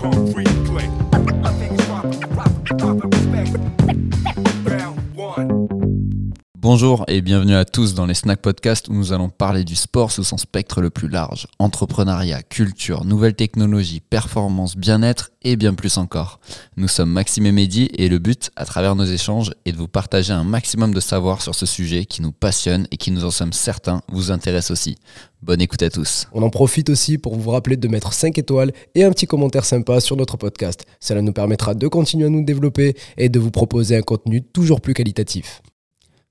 concrete Bonjour et bienvenue à tous dans les Snack Podcast où nous allons parler du sport sous son spectre le plus large. Entrepreneuriat, culture, nouvelles technologies, performance, bien-être et bien plus encore. Nous sommes Maxime et Mehdi et le but, à travers nos échanges, est de vous partager un maximum de savoir sur ce sujet qui nous passionne et qui nous en sommes certains vous intéresse aussi. Bonne écoute à tous. On en profite aussi pour vous rappeler de mettre 5 étoiles et un petit commentaire sympa sur notre podcast. Cela nous permettra de continuer à nous développer et de vous proposer un contenu toujours plus qualitatif.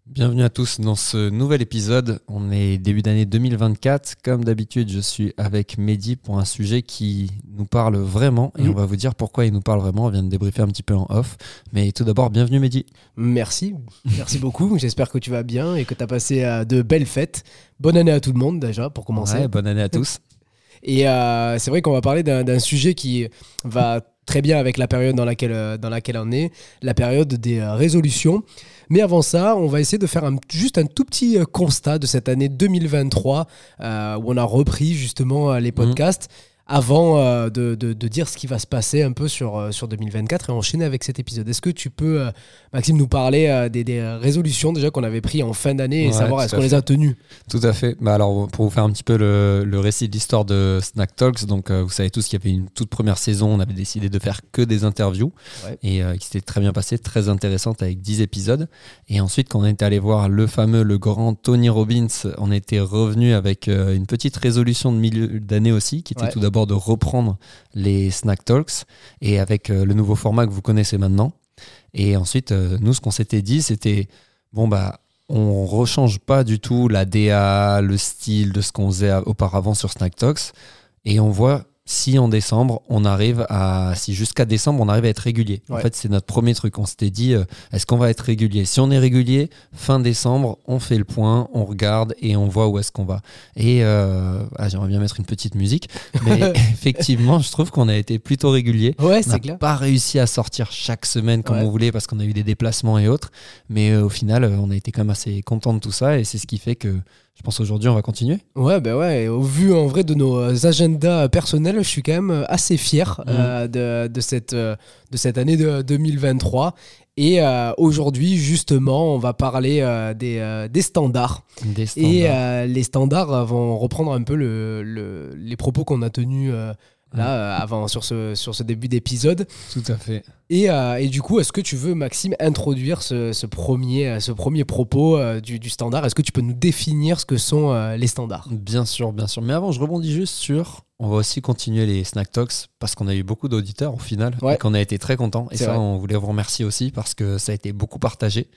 Bienvenue à tous dans ce nouvel épisode. On est début d'année 2024. Comme d'habitude, je suis avec Mehdi pour un sujet qui nous parle vraiment et Mhm. on va vous dire pourquoi il nous parle vraiment. On vient de débriefer un petit peu en off. Mais tout d'abord, bienvenue Mehdi. Merci, merci beaucoup. J'espère que tu vas bien et que tu as passé euh, de belles fêtes. Bonne année à tout le monde déjà pour commencer. Ouais, bonne année à tous. Et euh, c'est vrai qu'on va parler d'un sujet qui va très bien avec la période dans laquelle, euh, dans laquelle on est, la période des résolutions. Mais avant ça, on va essayer de faire un- juste un tout petit euh, constat de cette année 2023 euh, où on a repris justement euh, les podcasts avant euh, de, de- de dire ce qui va se passer un peu sur, euh, sur 2024 et enchaîner avec cet épisode. Est-ce que tu peux, euh, Maxime, nous parler euh, des, des résolutions déjà qu'on avait prises en fin d'année et Ouais, savoir est-ce qu'on les a tenues? Tout à fait. Bah alors, pour vous faire un petit peu le, le récit de l'histoire de Snack Talks, donc vous savez tous qu'il y avait une toute première saison, on avait décidé de faire que des interviews Ouais. et qui s'était très bien passé, très intéressante avec 10 épisodes. Et ensuite, quand on était allé voir le fameux, le grand Tony Robbins, on était revenu avec une petite résolution de milieu d'année aussi, qui était Ouais. tout d'abord de reprendre les Snack Talks et avec euh, le nouveau format que vous connaissez maintenant. Et ensuite, euh, nous, ce qu'on s'était dit, c'était bon, bah, on rechange pas du tout la DA, le style de ce qu'on faisait auparavant sur Snack Talks. Et on voit si en décembre, on arrive à. Si jusqu'à décembre, on arrive à être régulier. En fait, c'est notre premier truc. On s'était dit, euh, est-ce qu'on va être régulier? Si on est régulier, fin décembre, on fait le point, on regarde et on voit où est-ce qu'on va. Et euh, ah, j'aimerais bien mettre une petite musique. Mais effectivement, je trouve qu'on a été plutôt régulier. Ouais, On n'a pas réussi à sortir chaque semaine comme Ouais. on voulait parce qu'on a eu des déplacements et autres. Mais euh, au final, euh, on a été quand même assez content de tout ça et c'est ce qui fait que je pense aujourd'hui on va continuer. Ouais, ben ouais, et au vu en vrai de nos euh, agendas personnels, je suis quand même assez fier Mhm. euh, de, de cette, euh, de cette année de 2023. Et euh, aujourd'hui, justement, on va parler euh, des, euh, des standards. Des standards. Et les standards vont reprendre un peu le, le- les propos qu'on a tenus là, euh, avant, sur ce, sur ce début d'épisode. Tout à fait. Et, euh, et du coup, est-ce que tu veux, Maxime, introduire ce, ce premier, euh, ce premier propos euh, du, du standard? Est-ce que tu peux nous définir ce que sont euh, les standards? Bien sûr, bien sûr. Mais avant, je rebondis juste sur. On va aussi continuer les Snack Talks parce qu'on a eu beaucoup d'auditeurs au final Ouais. et qu'on a été très contents. Et ça, vrai. on voulait vous remercier aussi parce que ça a été beaucoup partagé.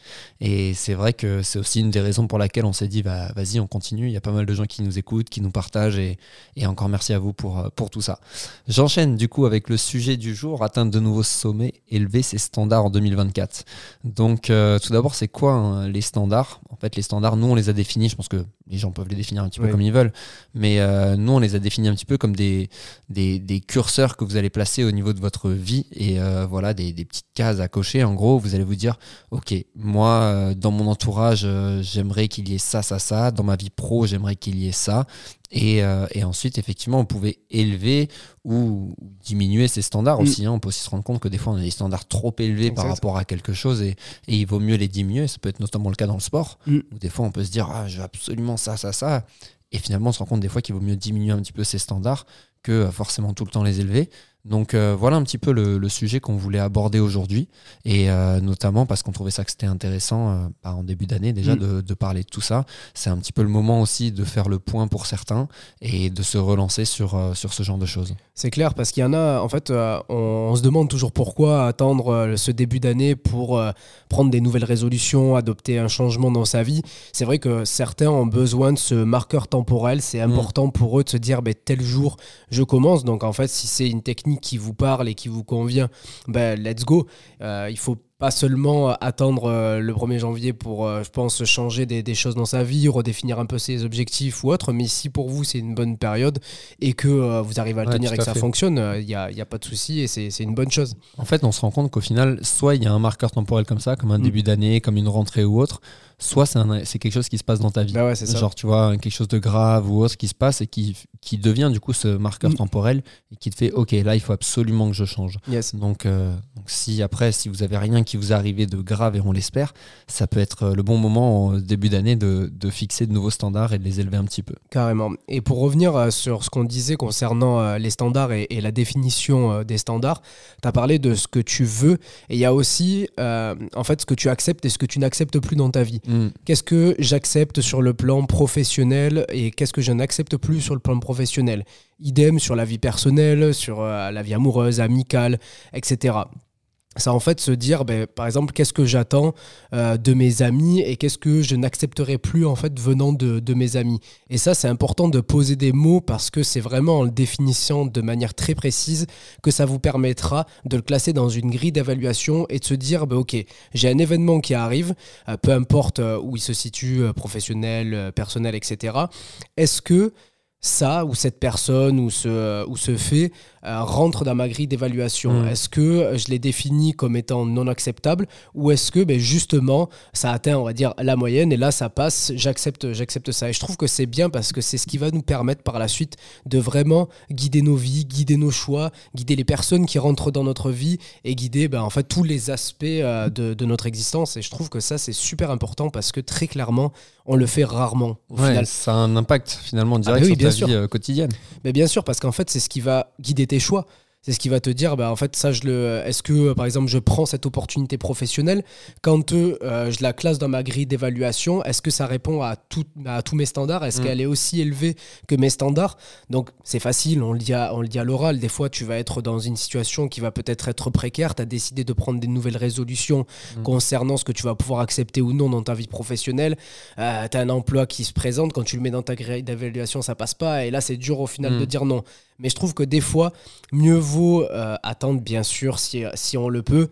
Et c'est vrai que c'est aussi une des raisons pour laquelle on s'est dit bah, vas-y, on continue. Il y a pas mal de gens qui nous écoutent, qui nous partagent. Et, et encore merci à vous pour, euh, pour tout ça. J'enchaîne du coup avec le sujet du jour atteindre de nouveaux sommets, élever ses standards en 2024. Donc, euh, tout d'abord, c'est quoi hein, les standards? En fait, les standards, nous, on les a définis. Je pense que les gens peuvent les définir un petit peu Oui. comme ils veulent. Mais euh, nous, on les a définis un petit peu comme des, des, des curseurs que vous allez placer au niveau de votre vie. Et euh, voilà, des, des petites cases à cocher. En gros, vous allez vous dire Ok, moi, euh, dans mon entourage, euh, j'aimerais qu'il y ait ça, ça, ça. Dans ma vie pro, j'aimerais qu'il y ait ça. Et, euh, et ensuite, effectivement, on pouvait élever ou diminuer ces standards Mm. aussi. hein. On peut aussi se rendre compte que des fois, on a des standards trop élevés par rapport à quelque chose et, et il vaut mieux les diminuer. Ça peut être notamment le cas dans le sport, Mm. où des fois, on peut se dire ah, je veux absolument ça, ça, ça. Et finalement, on se rend compte des fois qu'il vaut mieux diminuer un petit peu ces standards que euh, forcément tout le temps les élever. Donc euh, voilà un petit peu le, le sujet qu'on voulait aborder aujourd'hui, et euh, notamment parce qu'on trouvait ça que c'était intéressant euh, bah, en début d'année déjà Mm. de, de parler de tout ça. C'est un petit peu le moment aussi de faire le point pour certains et de se relancer sur, sur ce genre de choses. C'est clair, parce qu'il y en a, en fait, on, on se demande toujours pourquoi attendre ce début d'année pour prendre des nouvelles résolutions, adopter un changement dans sa vie. C'est vrai que certains ont besoin de ce marqueur temporel. C'est important pour eux de se dire, ben, tel jour, je commence. Donc, en fait, si c'est une technique qui vous parle et qui vous convient, ben, let's go. Euh, il faut pas seulement euh, attendre euh, le 1er janvier pour, euh, je pense, changer des, des choses dans sa vie, redéfinir un peu ses objectifs ou autre, mais si pour vous c'est une bonne période et que vous arrivez à le Ouais, tenir et que ça fait. fonctionne, il n'y a, y a pas de souci et c'est c'est une bonne chose. En fait, on se rend compte qu'au final, soit il y a un marqueur temporel comme ça, comme un Mm. début d'année, comme une rentrée ou autre, soit c'est quelque chose qui se passe dans ta vie. Bah ouais, c'est ça. Genre, tu vois, quelque chose de grave ou autre qui se passe et qui, qui devient du coup ce marqueur Mm. temporel et qui te fait, ok, là, il faut absolument que je change. Yes. Donc, euh, donc si après, si vous avez rien qui vous est arrivé de grave et on l'espère, ça peut être euh, le bon moment en début d'année de, de fixer de nouveaux standards et de les élever un petit peu. Carrément. Et pour revenir euh, sur ce qu'on disait concernant les standards et, et la définition des standards, tu as parlé de ce que tu veux et il y a aussi euh, en fait ce que tu acceptes et ce que tu n'acceptes plus dans ta vie. Mm. Qu'est-ce que j'accepte sur le plan professionnel et qu'est-ce que je n'accepte plus sur le plan professionnel? Idem sur la vie personnelle, sur euh, la vie amoureuse, amicale, etc. Ça en fait se dire, ben, par exemple, qu'est-ce que j'attends euh, de mes amis et qu'est-ce que je n'accepterai plus en fait venant de, de mes amis. Et ça, c'est important de poser des mots parce que c'est vraiment en le définissant de manière très précise que ça vous permettra de le classer dans une grille d'évaluation et de se dire, ben, ok, j'ai un événement qui arrive, euh, peu importe euh, où il se situe, professionnel, personnel, etc. Est-ce que ça ou cette personne ou ce, ou ce fait rentre dans ma grille d'évaluation Mm. Est-ce que euh, je l'ai défini comme étant non acceptable ou est-ce que ben, justement ça atteint on va dire la moyenne et là ça passe, j'accepte j'accepte ça et je trouve que c'est bien parce que c'est ce qui va nous permettre par la suite de vraiment guider nos vies, guider nos choix, guider les personnes qui rentrent dans notre vie et guider ben, en fait tous les aspects euh, de, de notre existence et je trouve que ça c'est super important parce que très clairement on le fait rarement au Ouais, final. ça a un impact finalement direct bah oui, sur ta vie euh, quotidienne. Mais bien sûr, parce qu'en fait, c'est ce qui va guider tes choix. C'est ce qui va te dire, bah, en fait, ça, je le. Est-ce que, euh, par exemple, je prends cette opportunité professionnelle quand euh, je la classe dans ma grille d'évaluation Est-ce que ça répond à, tout- à tous mes standards? Est-ce Mm. qu'elle est aussi élevée que mes standards? Donc, c'est facile, on le, dit à, on le dit à l'oral. Des fois, tu vas être dans une situation qui va peut-être être précaire. Tu as décidé de prendre des nouvelles résolutions Mm. concernant ce que tu vas pouvoir accepter ou non dans ta vie professionnelle. tu as un emploi qui se présente. Quand tu le mets dans ta grille d'évaluation, ça passe pas. Et là, c'est dur au final Mm. de dire non. Mais je trouve que des fois, mieux vaut euh, attendre, bien sûr, si, si on le peut.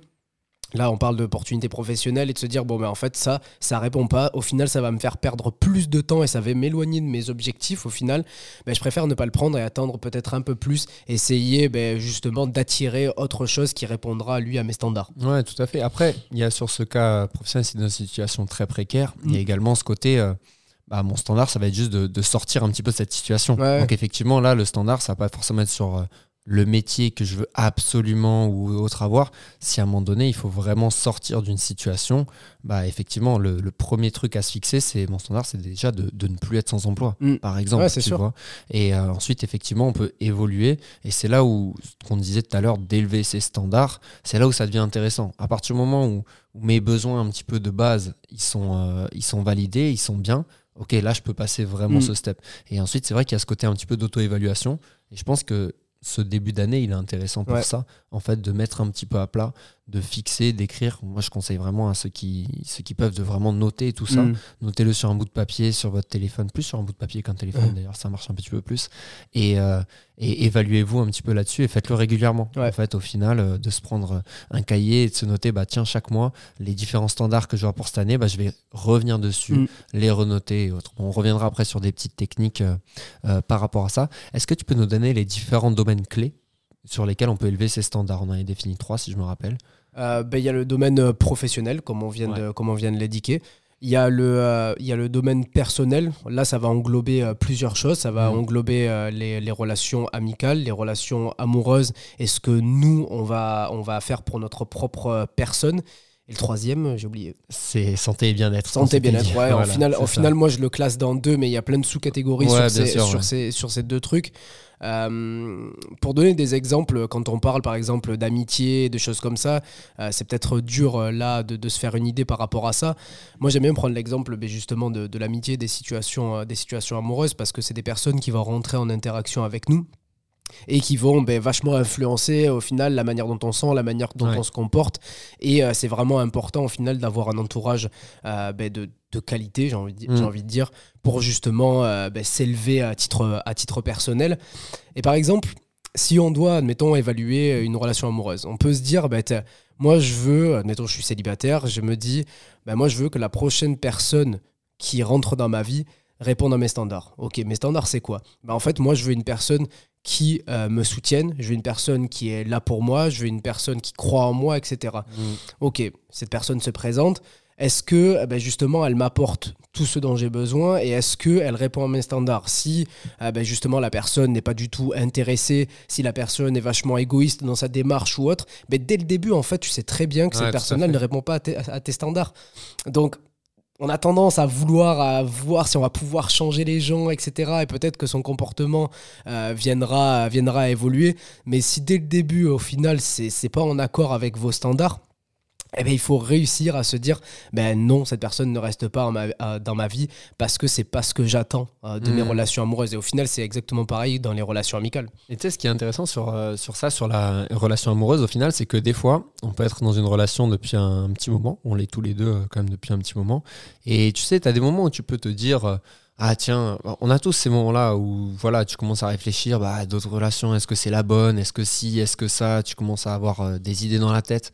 Là, on parle d'opportunités professionnelles et de se dire, bon, mais en fait, ça, ça répond pas. Au final, ça va me faire perdre plus de temps et ça va m'éloigner de mes objectifs. Au final, ben, je préfère ne pas le prendre et attendre peut-être un peu plus. Essayer ben, justement d'attirer autre chose qui répondra, lui, à mes standards. Ouais, tout à fait. Après, il y a sur ce cas professionnel, c'est dans une situation très précaire. Il y a Mm. également ce côté, euh, bah, mon standard, ça va être juste de, de sortir un petit peu de cette situation. Ouais. Donc effectivement, là, le standard, ça va pas forcément être sur euh, le métier que je veux absolument ou autre avoir. Si à un moment donné, il faut vraiment sortir d'une situation, bah effectivement, le, le premier truc à se fixer, c'est mon standard, c'est déjà de, de ne plus être sans emploi, Mm. par exemple. Ouais, tu sûr. vois. Et euh, ensuite, effectivement, on peut évoluer. Et c'est là où, ce qu'on disait tout à l'heure, d'élever ses standards, c'est là où ça devient intéressant. À partir du moment où, où mes besoins un petit peu de base, ils sont, euh, ils sont validés, ils sont bien, ok, là, je peux passer vraiment Mm. ce step. Et ensuite, c'est vrai qu'il y a ce côté un petit peu d'auto-évaluation. Et je pense que ce début d'année, il est intéressant pour Ouais. ça, en fait, de mettre un petit peu à plat, de fixer, d'écrire. Moi, je conseille vraiment à ceux qui, ceux qui peuvent de vraiment noter tout ça. Mm. Notez-le sur un bout de papier, sur votre téléphone, plus sur un bout de papier qu'un téléphone Ouais. d'ailleurs, ça marche un petit peu plus. Et, euh, et évaluez-vous un petit peu là-dessus et faites-le régulièrement. Ouais. En fait, au final, euh, de se prendre un cahier et de se noter, bah tiens, chaque mois, les différents standards que je vois pour cette année, bah, je vais revenir dessus, Mm. les renoter et autres. On reviendra après sur des petites techniques euh, par rapport à ça. Est-ce que tu peux nous donner les différents domaines clés sur lesquels on peut élever ces standards? On en a défini trois, si je me rappelle. Euh, ben, Il y a le domaine euh, professionnel, comme on vient de, comme on vient de l'indiquer. Il y, a le, euh, il y a le domaine personnel. Là, ça va englober euh, plusieurs choses. Ça va Mhm. englober euh, les, les relations amicales, les relations amoureuses et ce que nous, on va, on va faire pour notre propre personne. Et le troisième, j'ai oublié. C'est santé et bien-être. Santé, s'était bien-être. Ouais, Voilà, au final, ça. final, moi, je le classe dans deux, mais il y a plein de sous-catégories Ouais, sur, ces, sûr, sur, ouais. ces, sur ces deux trucs. Euh, pour donner des exemples, quand on parle par exemple d'amitié, de choses comme ça, euh, c'est peut-être dur euh, là de, de se faire une idée par rapport à ça. Moi, j'aime bien prendre l'exemple ben, justement de, de l'amitié, des situations, euh, des situations amoureuses, parce que c'est des personnes qui vont rentrer en interaction avec nous et qui vont ben, vachement influencer au final la manière dont on sent, la manière dont Ouais. on se comporte. Et euh, c'est vraiment important au final d'avoir un entourage euh, ben, de, de qualité, j'ai envie, Mm. envie de dire, pour justement euh, ben, s'élever à titre, à titre personnel. Et par exemple, si on doit, admettons, évaluer une relation amoureuse, on peut se dire, ben, moi je veux, admettons, je suis célibataire, je me dis, ben, moi je veux que la prochaine personne qui rentre dans ma vie réponde à mes standards. Ok, mes standards c'est quoi? Ben, En fait, moi je veux une personne qui euh, me soutienne, je veux une personne qui est là pour moi, je veux une personne qui croit en moi, etc. Mm. Ok, cette personne se présente, est-ce que eh ben, justement elle m'apporte tout ce dont j'ai besoin et est-ce qu'elle répond à mes standards? Si eh ben, justement la personne n'est pas du tout intéressée, si la personne est vachement égoïste dans sa démarche ou autre, ben, dès le début, en fait, tu sais très bien que Ouais, cette personne-là ne répond pas à tes, à tes standards. Donc, on a tendance à vouloir à voir si on va pouvoir changer les gens, etc. Et peut-être que son comportement euh, viendra, viendra évoluer. Mais si dès le début, au final, c'est c'est pas en accord avec vos standards, eh ben, il faut réussir à se dire ben non, cette personne ne reste pas ma- euh, dans ma vie parce que c'est pas ce que j'attends euh, de mes Mhm. relations amoureuses. Et au final, c'est exactement pareil dans les relations amicales. Et tu sais, ce qui est intéressant sur, euh, sur ça, sur la relation amoureuse, au final, c'est que des fois, on peut être dans une relation depuis un, petit moment. On l'est tous les deux quand même depuis un petit moment. Et tu sais, tu as des moments où tu peux te dire. ah tiens, on a tous ces moments-là où voilà, tu commences à réfléchir bah, à d'autres relations, est-ce que c'est la bonne, est-ce que si, est-ce que ça, tu commences à avoir des idées dans la tête.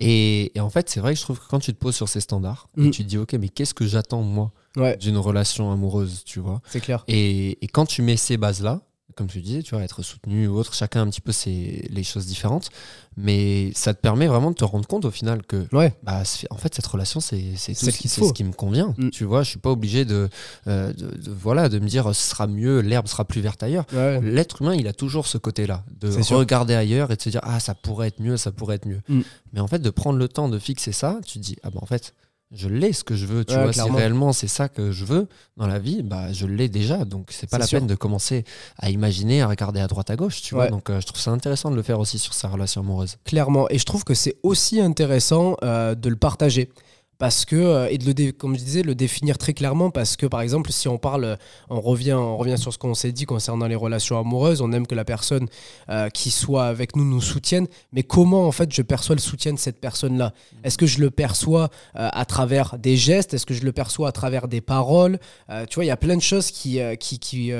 Et, et en fait, c'est vrai que je trouve que quand tu te poses sur ces standards, et Mm. tu te dis, ok, mais qu'est-ce que j'attends moi Ouais, d'une relation amoureuse, tu vois? C'est clair. et, et quand tu mets ces bases-là, comme tu disais, tu vois, être soutenu ou autre, chacun un petit peu c'est les choses différentes, mais ça te permet vraiment de te rendre compte au final que Ouais, bah, en fait cette relation c'est ce faut. ce qui me convient. Mm. Tu vois, je suis pas obligé de, euh, de, de- voilà de me dire ce sera mieux, l'herbe sera plus verte ailleurs. ouais. L'être humain, il a toujours ce côté-là, de sûr. regarder ailleurs et de se dire ah ça pourrait être mieux, ça pourrait être mieux. Mm. Mais en fait, de prendre le temps de fixer ça, tu te dis ah bah en fait je l'ai ce que je veux, tu Ouais, vois. clairement. Si réellement c'est ça que je veux dans la vie, bah je l'ai déjà. Donc c'est pas la sûr. peine de commencer à imaginer, à regarder à droite à gauche, tu vois. Donc euh, je trouve ça intéressant de le faire aussi sur sa relation amoureuse. Clairement. Et je trouve que c'est aussi intéressant euh, de le partager. Parce que, euh, et de le dé- comme je disais, le définir très clairement, parce que par exemple, si on parle, on revient, on revient sur ce qu'on s'est dit concernant les relations amoureuses, on aime que la personne euh, qui soit avec nous nous soutienne, mais comment en fait je perçois le soutien de cette personne-là? Est-ce que je le perçois euh, à travers des gestes? Est-ce que je le perçois à travers des paroles? Euh, Tu vois, il y a plein de choses qui, qui, qui,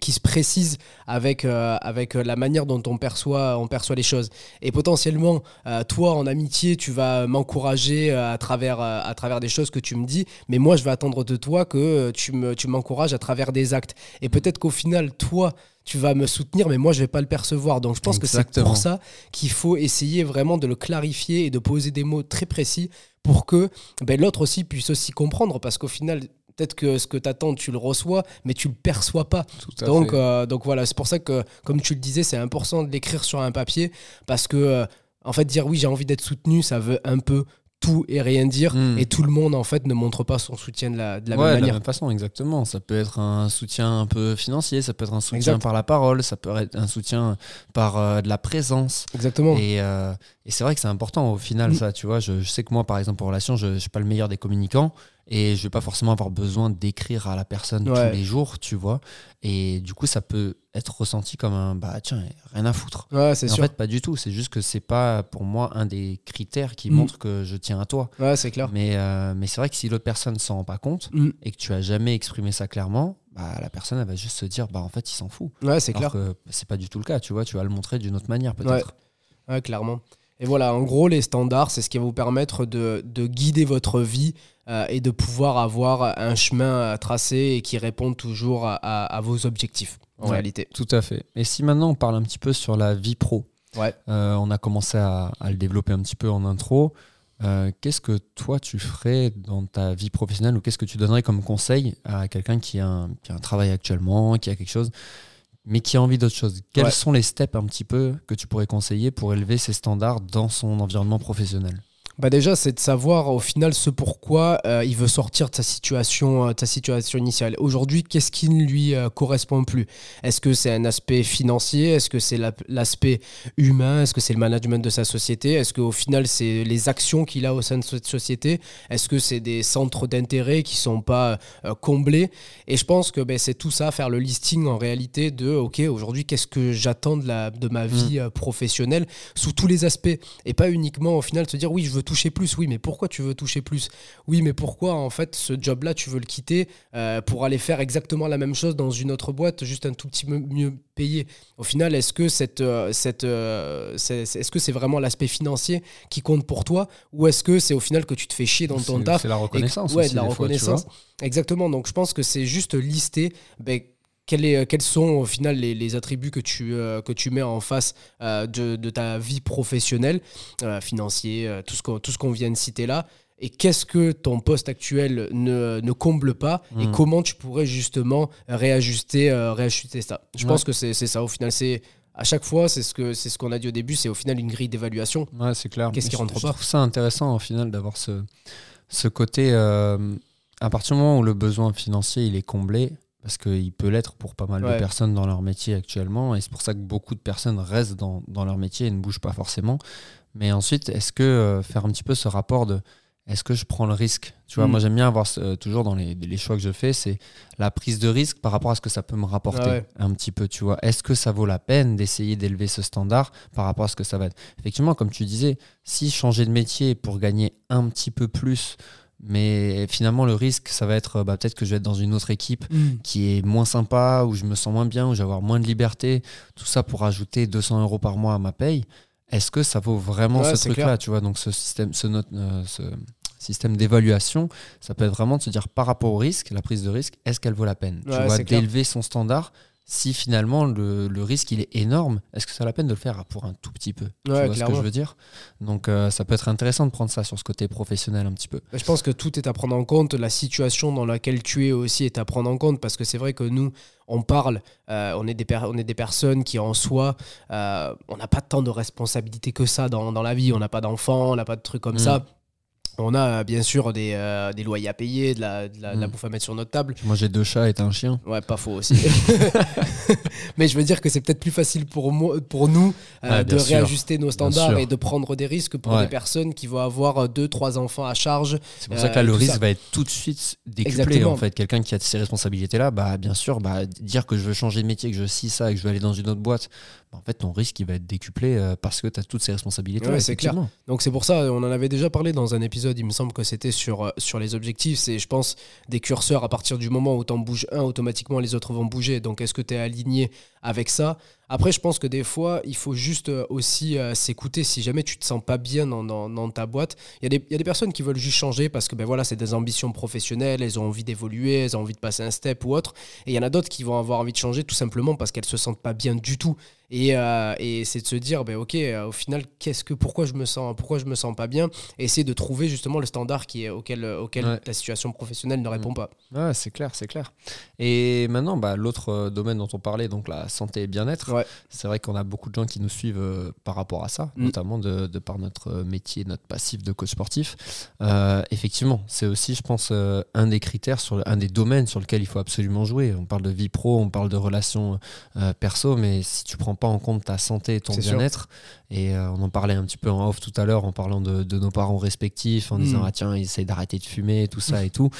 qui se précisent avec, avec la manière dont on perçoit, on perçoit les choses. Et potentiellement, toi, en amitié, tu vas m'encourager à travers, euh, à travers des choses que tu me dis, mais moi, je vais attendre de toi que tu me- tu m'encourages à travers des actes. Et peut-être qu'au final, toi, tu vas me soutenir, mais moi, je vais pas le percevoir. Donc, je pense que c'est pour ça qu'il faut essayer vraiment de le clarifier et de poser des mots très précis pour que ben, l'autre aussi puisse aussi comprendre, parce qu'au final, peut-être que ce que tu attends, tu le reçois, mais tu le perçois pas. Donc, euh, donc voilà, c'est pour ça que, comme tu le disais, c'est important de l'écrire sur un papier parce que, euh, en fait, dire oui, j'ai envie d'être soutenu, ça veut un peu tout et rien dire. Mm. Et tout le monde, en fait, ne montre pas son soutien de la, de la ouais, même de la manière. même façon, exactement. Ça peut être un soutien un peu financier, ça peut être un soutien Exact. par la parole, ça peut être un soutien par euh, de la présence. Exactement. Et, euh, et c'est vrai que c'est important au final, Mm. ça, tu vois. Je, je sais que moi, par exemple, en relation, je ne suis pas le meilleur des communicants et je vais pas forcément avoir besoin d'écrire à la personne Ouais. tous les jours, tu vois. Et du coup, ça peut être ressenti comme un bah tiens, rien à foutre. Ouais, c'est Mais En sûr. fait, pas du tout. C'est juste que c'est pas pour moi un des critères qui Mm. montre que je tiens à toi. Ouais, c'est clair. Mais, euh, mais c'est vrai que si l'autre personne ne s'en rend pas compte Mm. et que tu as jamais exprimé ça clairement, bah, la personne elle va juste se dire bah en fait il s'en fout. Ouais, c'est clair. que c'est pas du tout le cas, tu vois, tu vas le montrer d'une autre manière peut-être. Ouais, clairement. Et voilà, en gros, les standards, c'est ce qui va vous permettre de, de guider votre vie euh, et de pouvoir avoir un chemin à tracer et qui répond toujours à, à- à vos objectifs, en Ouais. réalité. Tout à fait. Et si maintenant on parle un petit peu sur la vie pro, Ouais. Euh, on a commencé à, à le développer un petit peu en intro. Euh, qu'est-ce que toi tu ferais dans ta vie professionnelle ou qu'est-ce que tu donnerais comme conseil à quelqu'un qui, a un- qui a un travail actuellement, qui a quelque chose, mais qui a envie d'autre chose? Quels Ouais. sont les steps un petit peu que tu pourrais conseiller pour élever ses standards dans son environnement professionnel? Bah déjà, c'est de savoir au final ce pourquoi euh, il veut sortir de sa situation, euh, de sa situation initiale. Aujourd'hui, qu'est-ce qui ne lui euh, correspond plus? Est-ce que c'est un aspect financier? Est-ce que c'est la- l'aspect humain? Est-ce que c'est le management de sa société? Est-ce qu'au final, c'est les actions qu'il a au sein de cette société? Est-ce que c'est des centres d'intérêt qui sont pas comblés? Et je pense que ben, c'est tout ça, faire le listing en réalité de OK, aujourd'hui, qu'est-ce que j'attends de, la, de ma vie euh, professionnelle? Sous tous les aspects. Et pas uniquement au final se dire oui je veux toucher plus oui mais pourquoi tu veux toucher plus? Oui mais pourquoi en fait ce job là tu veux le quitter euh, pour aller faire exactement la même chose dans une autre boîte juste un tout petit peu mieux payé? Au final est-ce que cette, euh, cette euh, est-ce que c'est vraiment l'aspect financier qui compte pour toi? Ou est-ce que c'est au final que tu te fais chier dans ton taf C'est la et reconnaissance. ouais, aussi, de la fois, reconnaissance. Exactement. Donc, je pense que c'est juste lister ben, quel est- quels sont au final les, les attributs que tu, euh, que tu mets en face euh, de, de ta vie professionnelle, euh, financier, euh, tout ce qu'on qu'on vient de citer là. et qu'est-ce que ton poste actuel ne, ne comble pas et Mm. comment tu pourrais justement réajuster, euh, réajuster ça? Je Ouais. pense que c'est ça au final. C'est à chaque fois, c'est ce que c'est ce qu'on a dit au début, c'est au final une grille d'évaluation. Ouais, c'est clair. Qu'est-ce qui Je- rentre je pas? trouve ça intéressant au final d'avoir ce, ce côté. euh, à partir du moment où le besoin financier il est comblé, parce qu'il peut l'être pour pas mal Ouais. de personnes dans leur métier actuellement, et c'est pour ça que beaucoup de personnes restent dans, dans leur métier et ne bougent pas forcément. Mais ensuite, est-ce que euh, faire un petit peu ce rapport de est-ce que je prends le risque? Tu vois, Mm. moi j'aime bien avoir ce- toujours dans les, les choix que je fais, c'est la prise de risque par rapport à ce que ça peut me rapporter Ah ouais. un petit peu. Tu vois, est-ce que ça vaut la peine d'essayer d'élever ce standard par rapport à ce que ça va être? Effectivement, comme tu disais, si changer de métier pour gagner un petit peu plus, mais finalement le risque, ça va être bah, peut-être que je vais être dans une autre équipe qui est moins sympa, où je me sens moins bien, où je vais avoir moins de liberté, tout ça pour ajouter 200 euros par mois à ma paye, est-ce que ça vaut vraiment Ouais, ce truc-là clair. Tu vois, donc ce système, ce note, euh, ce système d'évaluation, ça peut être vraiment de se dire par rapport au risque, la prise de risque, est-ce qu'elle vaut la peine? Tu vois, d'élever son standard. Si finalement le, le risque il est énorme, est-ce que ça vaut la peine de le faire pour un tout petit peu? Tu Ouais, vois ce que je veux dire? Donc euh, ça peut être intéressant de prendre ça sur ce côté professionnel un petit peu. Je pense que tout est à prendre en compte, la situation dans laquelle tu es aussi est à prendre en compte, parce que c'est vrai que nous, on parle, euh, on, est des per- on est des personnes qui en soi, euh, on n'a pas tant de responsabilités que ça dans, dans la vie, on n'a pas d'enfants, on n'a pas de trucs comme Mm. ça. On a bien sûr des, euh, des loyers à payer, de la, de la- de la Mm. bouffe à mettre sur notre table. Moi j'ai deux chats et un chien. Ouais, pas faux aussi. Mais je veux dire que c'est peut-être plus facile pour, moi, pour nous euh, Ouais, de sûr. réajuster nos standards et de prendre des risques pour Ouais. des personnes qui vont avoir euh, deux, trois enfants à charge. C'est pour ça que là, le risque ça. va être tout de suite décuplé. Exactement. En fait, quelqu'un qui a ces responsabilités-là, bah, bien sûr, bah, dire que je veux changer de métier, que je scie ça et que je veux aller dans une autre boîte, bah, en fait, ton risque, il va être décuplé euh, parce que tu as toutes ces responsabilités. Ouais, c'est clair. Donc c'est pour ça, on en avait déjà parlé dans un épisode, il me semble que c'était sur, euh, sur les objectifs, c'est je pense des curseurs à partir du moment où tu en bouges un, automatiquement les autres vont bouger. Donc est-ce que tu es aligné avec ça Après je pense que des fois il faut juste euh, aussi euh, s'écouter si jamais tu te sens pas bien dans, dans- dans ta boîte. Il y, a des- il y a des personnes qui veulent juste changer parce que ben voilà, c'est des ambitions professionnelles, elles ont envie d'évoluer, elles ont envie de passer un step ou autre. Et il y en a d'autres qui vont avoir envie de changer tout simplement parce qu'elles se sentent pas bien du tout. Et, euh, et c'est de se dire, ben ok, euh, au final, qu'est-ce que, pourquoi je me sens, pourquoi je me sens pas bien, et essayer de trouver justement le standard qui est auquel, auquel Ouais. la situation professionnelle ne répond pas. Ouais, c'est clair, c'est clair. Et maintenant, bah, l'autre domaine dont on parlait, donc la santé et bien-être, Ouais. c'est vrai qu'on a beaucoup de gens qui nous suivent euh, par rapport à ça, Mm. notamment de, de par notre euh, métier, notre passif de coach sportif. Euh, effectivement, c'est aussi, je pense, euh, un des critères, sur le- un des domaines sur lequel il faut absolument jouer. On parle de vie pro, on parle de relations perso, mais si tu prends pas en compte ta santé et ton bien-être, et on en parlait un petit peu en off tout à l'heure en parlant de, de nos parents respectifs, en Mm. disant ah tiens, ils essayent d'arrêter de fumer, tout ça et tout.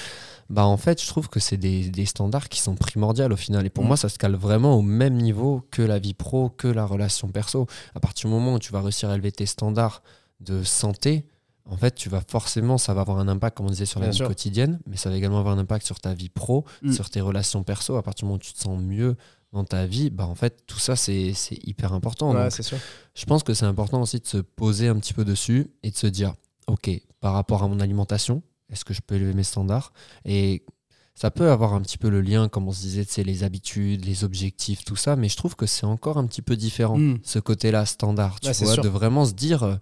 Bah en fait, je trouve que c'est des, des standards qui sont primordiaux au final. Et pour Mm. moi, ça se cale vraiment au même niveau que la vie pro, que la relation perso. À partir du moment où tu vas réussir à élever tes standards de santé, en fait, tu vas forcément, ça va avoir un impact, comme on disait, sur la vie sûr. quotidienne, mais ça va également avoir un impact sur ta vie pro, Mm. sur tes relations perso. À partir du moment où tu te sens mieux dans ta vie, bah en fait, tout ça, c'est hyper important. Ouais, Donc, c'est sûr. je pense que c'est important aussi de se poser un petit peu dessus et de se dire, ok, par rapport à mon alimentation, est-ce que je peux élever mes standards? Et ça peut avoir un petit peu le lien, comme on se disait, c'est les habitudes, les objectifs, tout ça, mais je trouve que c'est encore un petit peu différent, Mm. ce côté-là standard, tu Ouais, vois, de vraiment se dire, euh,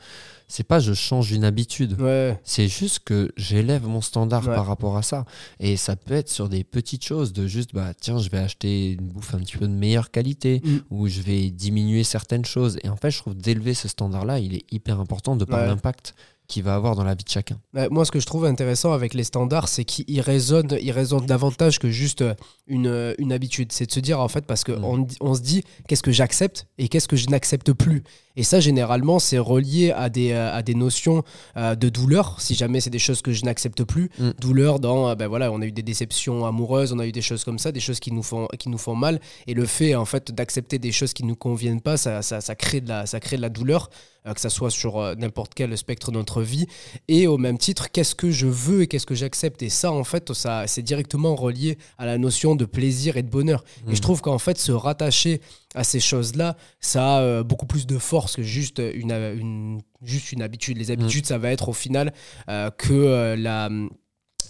c'est pas je change une habitude, Ouais, c'est juste que j'élève mon standard Ouais. par rapport à ça. Et ça peut être sur des petites choses, de juste, bah tiens, je vais acheter une bouffe un petit peu de meilleure qualité, Mm. ou je vais diminuer certaines choses. Et en fait, je trouve d'élever ce standard-là, il est hyper important de par l'impact qu'il va avoir dans la vie de chacun. Ouais, moi, ce que je trouve intéressant avec les standards, c'est qu'ils résonnent, ils résonnent davantage que juste euh, une, euh, une habitude. C'est de se dire, en fait, parce qu'on on, se dit, qu'est-ce que j'accepte et qu'est-ce que je n'accepte plus? Et ça, généralement, c'est relié à des, euh, à des notions de douleur, si jamais c'est des choses que je n'accepte plus. Mm. Douleur dans, ben voilà, on a eu des déceptions amoureuses, on a eu des choses comme ça, des choses qui nous font, qui nous font mal. Et le fait, en fait, d'accepter des choses qui ne nous conviennent pas, ça, ça, ça, crée, de la, ça crée de la douleur, que ça soit sur euh, n'importe quel spectre de notre vie. Et au même titre, qu'est-ce que je veux et qu'est-ce que j'accepte? Et ça, en fait, ça, c'est directement relié à la notion de plaisir et de bonheur. Et Mm. je trouve qu'en fait, se rattacher à ces choses-là, ça a euh, beaucoup plus de force que juste une, une- juste une habitude. Les habitudes, ça va être au final euh, que euh, la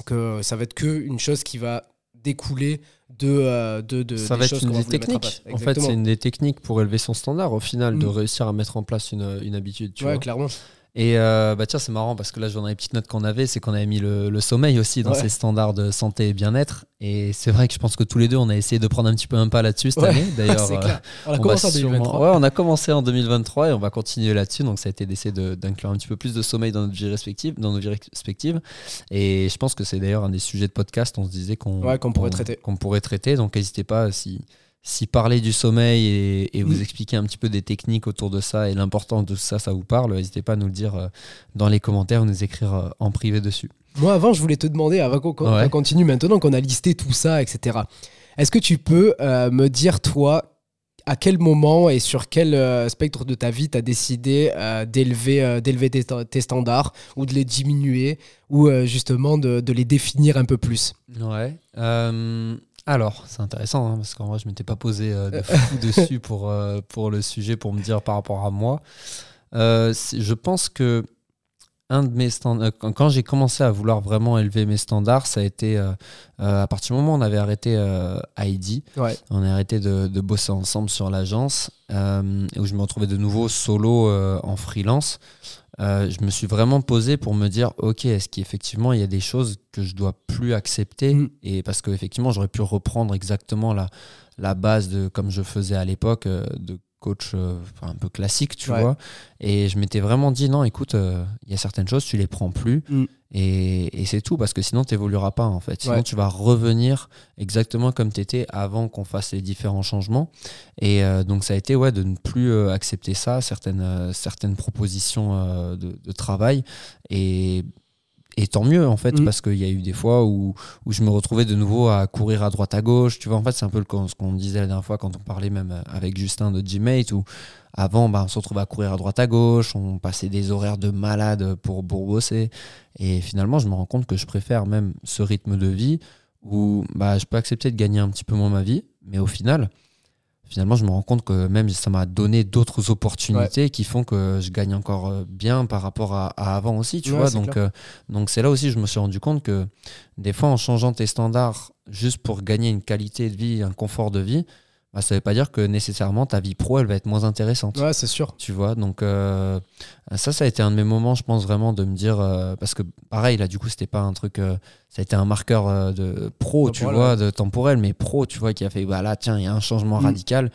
que ça va être que une chose qui va découler de, euh, de, de ça des va être une des en techniques. En fait, c'est une des techniques pour élever son standard, au final, de Mm. réussir à mettre en place une, une habitude. Tu ouais, vois. clairement. Et euh, bah tiens, c'est marrant parce que là, dans les petites notes qu'on avait, c'est qu'on avait mis le, le sommeil aussi dans Ouais. ces standards de santé et bien-être. Et c'est vrai que je pense que tous les deux, on a essayé de prendre un petit peu un pas là-dessus cette Ouais. année. D'ailleurs, euh. On a on commencé en 2023. sûrement- Ouais, on a commencé en 2023 et on va continuer là-dessus. Donc, ça a été d'essayer de- d'inclure un petit peu plus de sommeil dans notre vie respective, dans nos vies respectives. Et je pense que c'est d'ailleurs un des sujets de podcast. On se disait qu'on Ouais, qu'on pourrait traiter. qu'on pourrait traiter. Donc, n'hésitez pas si si parler du sommeil et, et vous Mm. expliquer un petit peu des techniques autour de ça et l'importance de ça, ça vous parle, n'hésitez pas à nous le dire euh, dans les commentaires ou nous écrire euh, en privé dessus. Moi, avant, je voulais te demander, avant qu'on Ouais. continue maintenant, qu'on a listé tout ça, etc. Est-ce que tu peux euh, me dire, toi, à quel moment et sur quel euh, spectre de ta vie tu as décidé euh, d'élever tes, tes standards ou de les diminuer ou justement de, de les définir un peu plus? Ouais. Alors, c'est intéressant hein, parce qu'en vrai, je m'étais pas posé euh, de fou dessus pour, euh, pour le sujet, pour me dire par rapport à moi. Euh, je pense que un de mes standards, quand, j'ai commencé à vouloir vraiment élever mes standards, ça a été à partir du moment où on avait arrêté Heidi. Ouais. On a arrêté de, de bosser ensemble sur l'agence, et où je me retrouvais de nouveau solo en freelance. Euh, je me suis vraiment posé pour me dire, ok, est-ce qu'effectivement il y a des choses que je dois plus accepter Mm. Et parce qu'effectivement, j'aurais pu reprendre exactement la, la base de comme je faisais à l'époque euh, de coach euh, un peu classique, tu Ouais. vois. Et je m'étais vraiment dit, non, écoute, euh, il y a certaines choses, tu les prends plus. Mm. Et, et c'est tout, parce que sinon, tu n'évolueras pas, en fait. Sinon, Ouais. tu vas revenir exactement comme tu étais avant qu'on fasse les différents changements. Et euh, donc, ça a été ouais, de ne plus accepter ça, certaines, certaines propositions de, de travail. Et, et tant mieux, en fait, Mm. parce qu'il y a eu des fois où, où je me retrouvais de nouveau à courir à droite à gauche. Tu vois, en fait, c'est un peu le- ce qu'on disait la dernière fois quand on parlait même euh, avec Justin de Gmate, où avant, bah, on se retrouvait à courir à droite à gauche, on passait des horaires de malade pour, pour bosser. Et finalement, je me rends compte que je préfère même ce rythme de vie où bah, je peux accepter de gagner un petit peu moins ma vie, mais au final, finalement, je me rends compte que même ça m'a donné d'autres opportunités qui font que je gagne encore euh, bien par rapport à, à avant aussi, tu Ouais, vois. Donc, euh, donc c'est là aussi je me suis rendu compte que des fois, en changeant tes standards juste pour gagner une qualité de vie, un confort de vie, bah, ça veut pas dire que nécessairement ta vie pro, elle va être moins intéressante Ouais, c'est sûr. tu vois donc euh, ça ça a été un de mes moments je pense vraiment de me dire euh, parce que pareil là du coup c'était pas un truc euh, ça a été un marqueur de pro tu vois de temporel mais pro tu vois qui a fait bah là tiens il y a un changement Mm. radical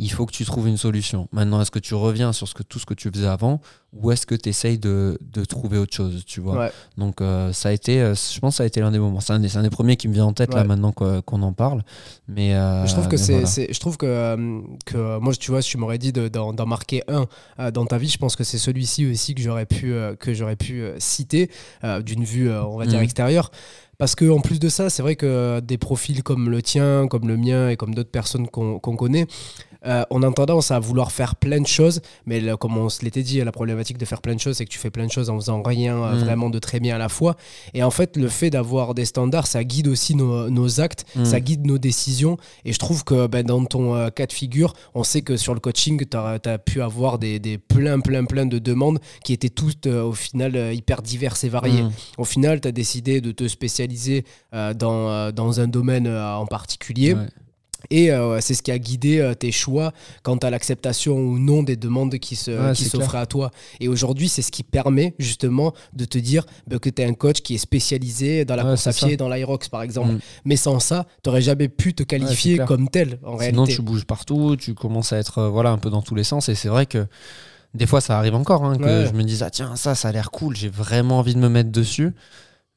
il faut que tu trouves une solution maintenant est-ce que tu reviens sur ce que tout ce que tu faisais avant ou est-ce que tu essayes de, de trouver autre chose tu vois? Ouais. donc euh, ça a été euh, je pense que ça a été l'un des moments c'est un, un des premiers qui me vient en tête là maintenant qu'on en parle mais euh, je trouve que c'est, voilà. je trouve que, que moi, tu vois, si tu m'aurais dit de- d'en, marquer un dans ta vie, je pense que c'est celui-ci aussi que j'aurais pu, que j'aurais pu citer d'une vue, on va dire, Mhm. extérieure. Parce que en plus de ça, c'est vrai que des profils comme le tien, comme le mien et comme d'autres personnes qu'on, qu'on connaît, euh, on a tendance à vouloir faire plein de choses, mais là, comme on se l'était dit, la problématique de faire plein de choses, c'est que tu fais plein de choses en faisant rien euh, Mhm. vraiment de très bien à la fois. Et en fait, le fait d'avoir des standards, ça guide aussi nos, nos actes, Mhm. ça guide nos décisions. Et je trouve que ben, dans ton euh, cas de figure, on sait que sur le coaching, tu as, pu avoir des, des plein, plein, plein de demandes qui étaient toutes euh, au final euh, hyper diverses et variées. Mm. Au final, tu as décidé de te spécialiser euh, dans, euh, dans un domaine euh, en particulier. Ouais. Et euh, c'est ce qui a guidé euh, tes choix quant à l'acceptation ou non des demandes qui Ouais, s'offraient à toi. Et aujourd'hui, c'est ce qui permet justement de te dire bah, que tu es un coach qui est spécialisé dans la Ouais, course à pied, dans l'Aerox par exemple. Mm. Mais sans ça, tu n'aurais jamais pu te qualifier comme tel en Sinon, réalité. tu bouges partout, tu commences à être euh, voilà, un peu dans tous les sens. Et c'est vrai que des fois, ça arrive encore hein, que je me dise Ah, tiens, ça, ça a l'air cool, j'ai vraiment envie de me mettre dessus.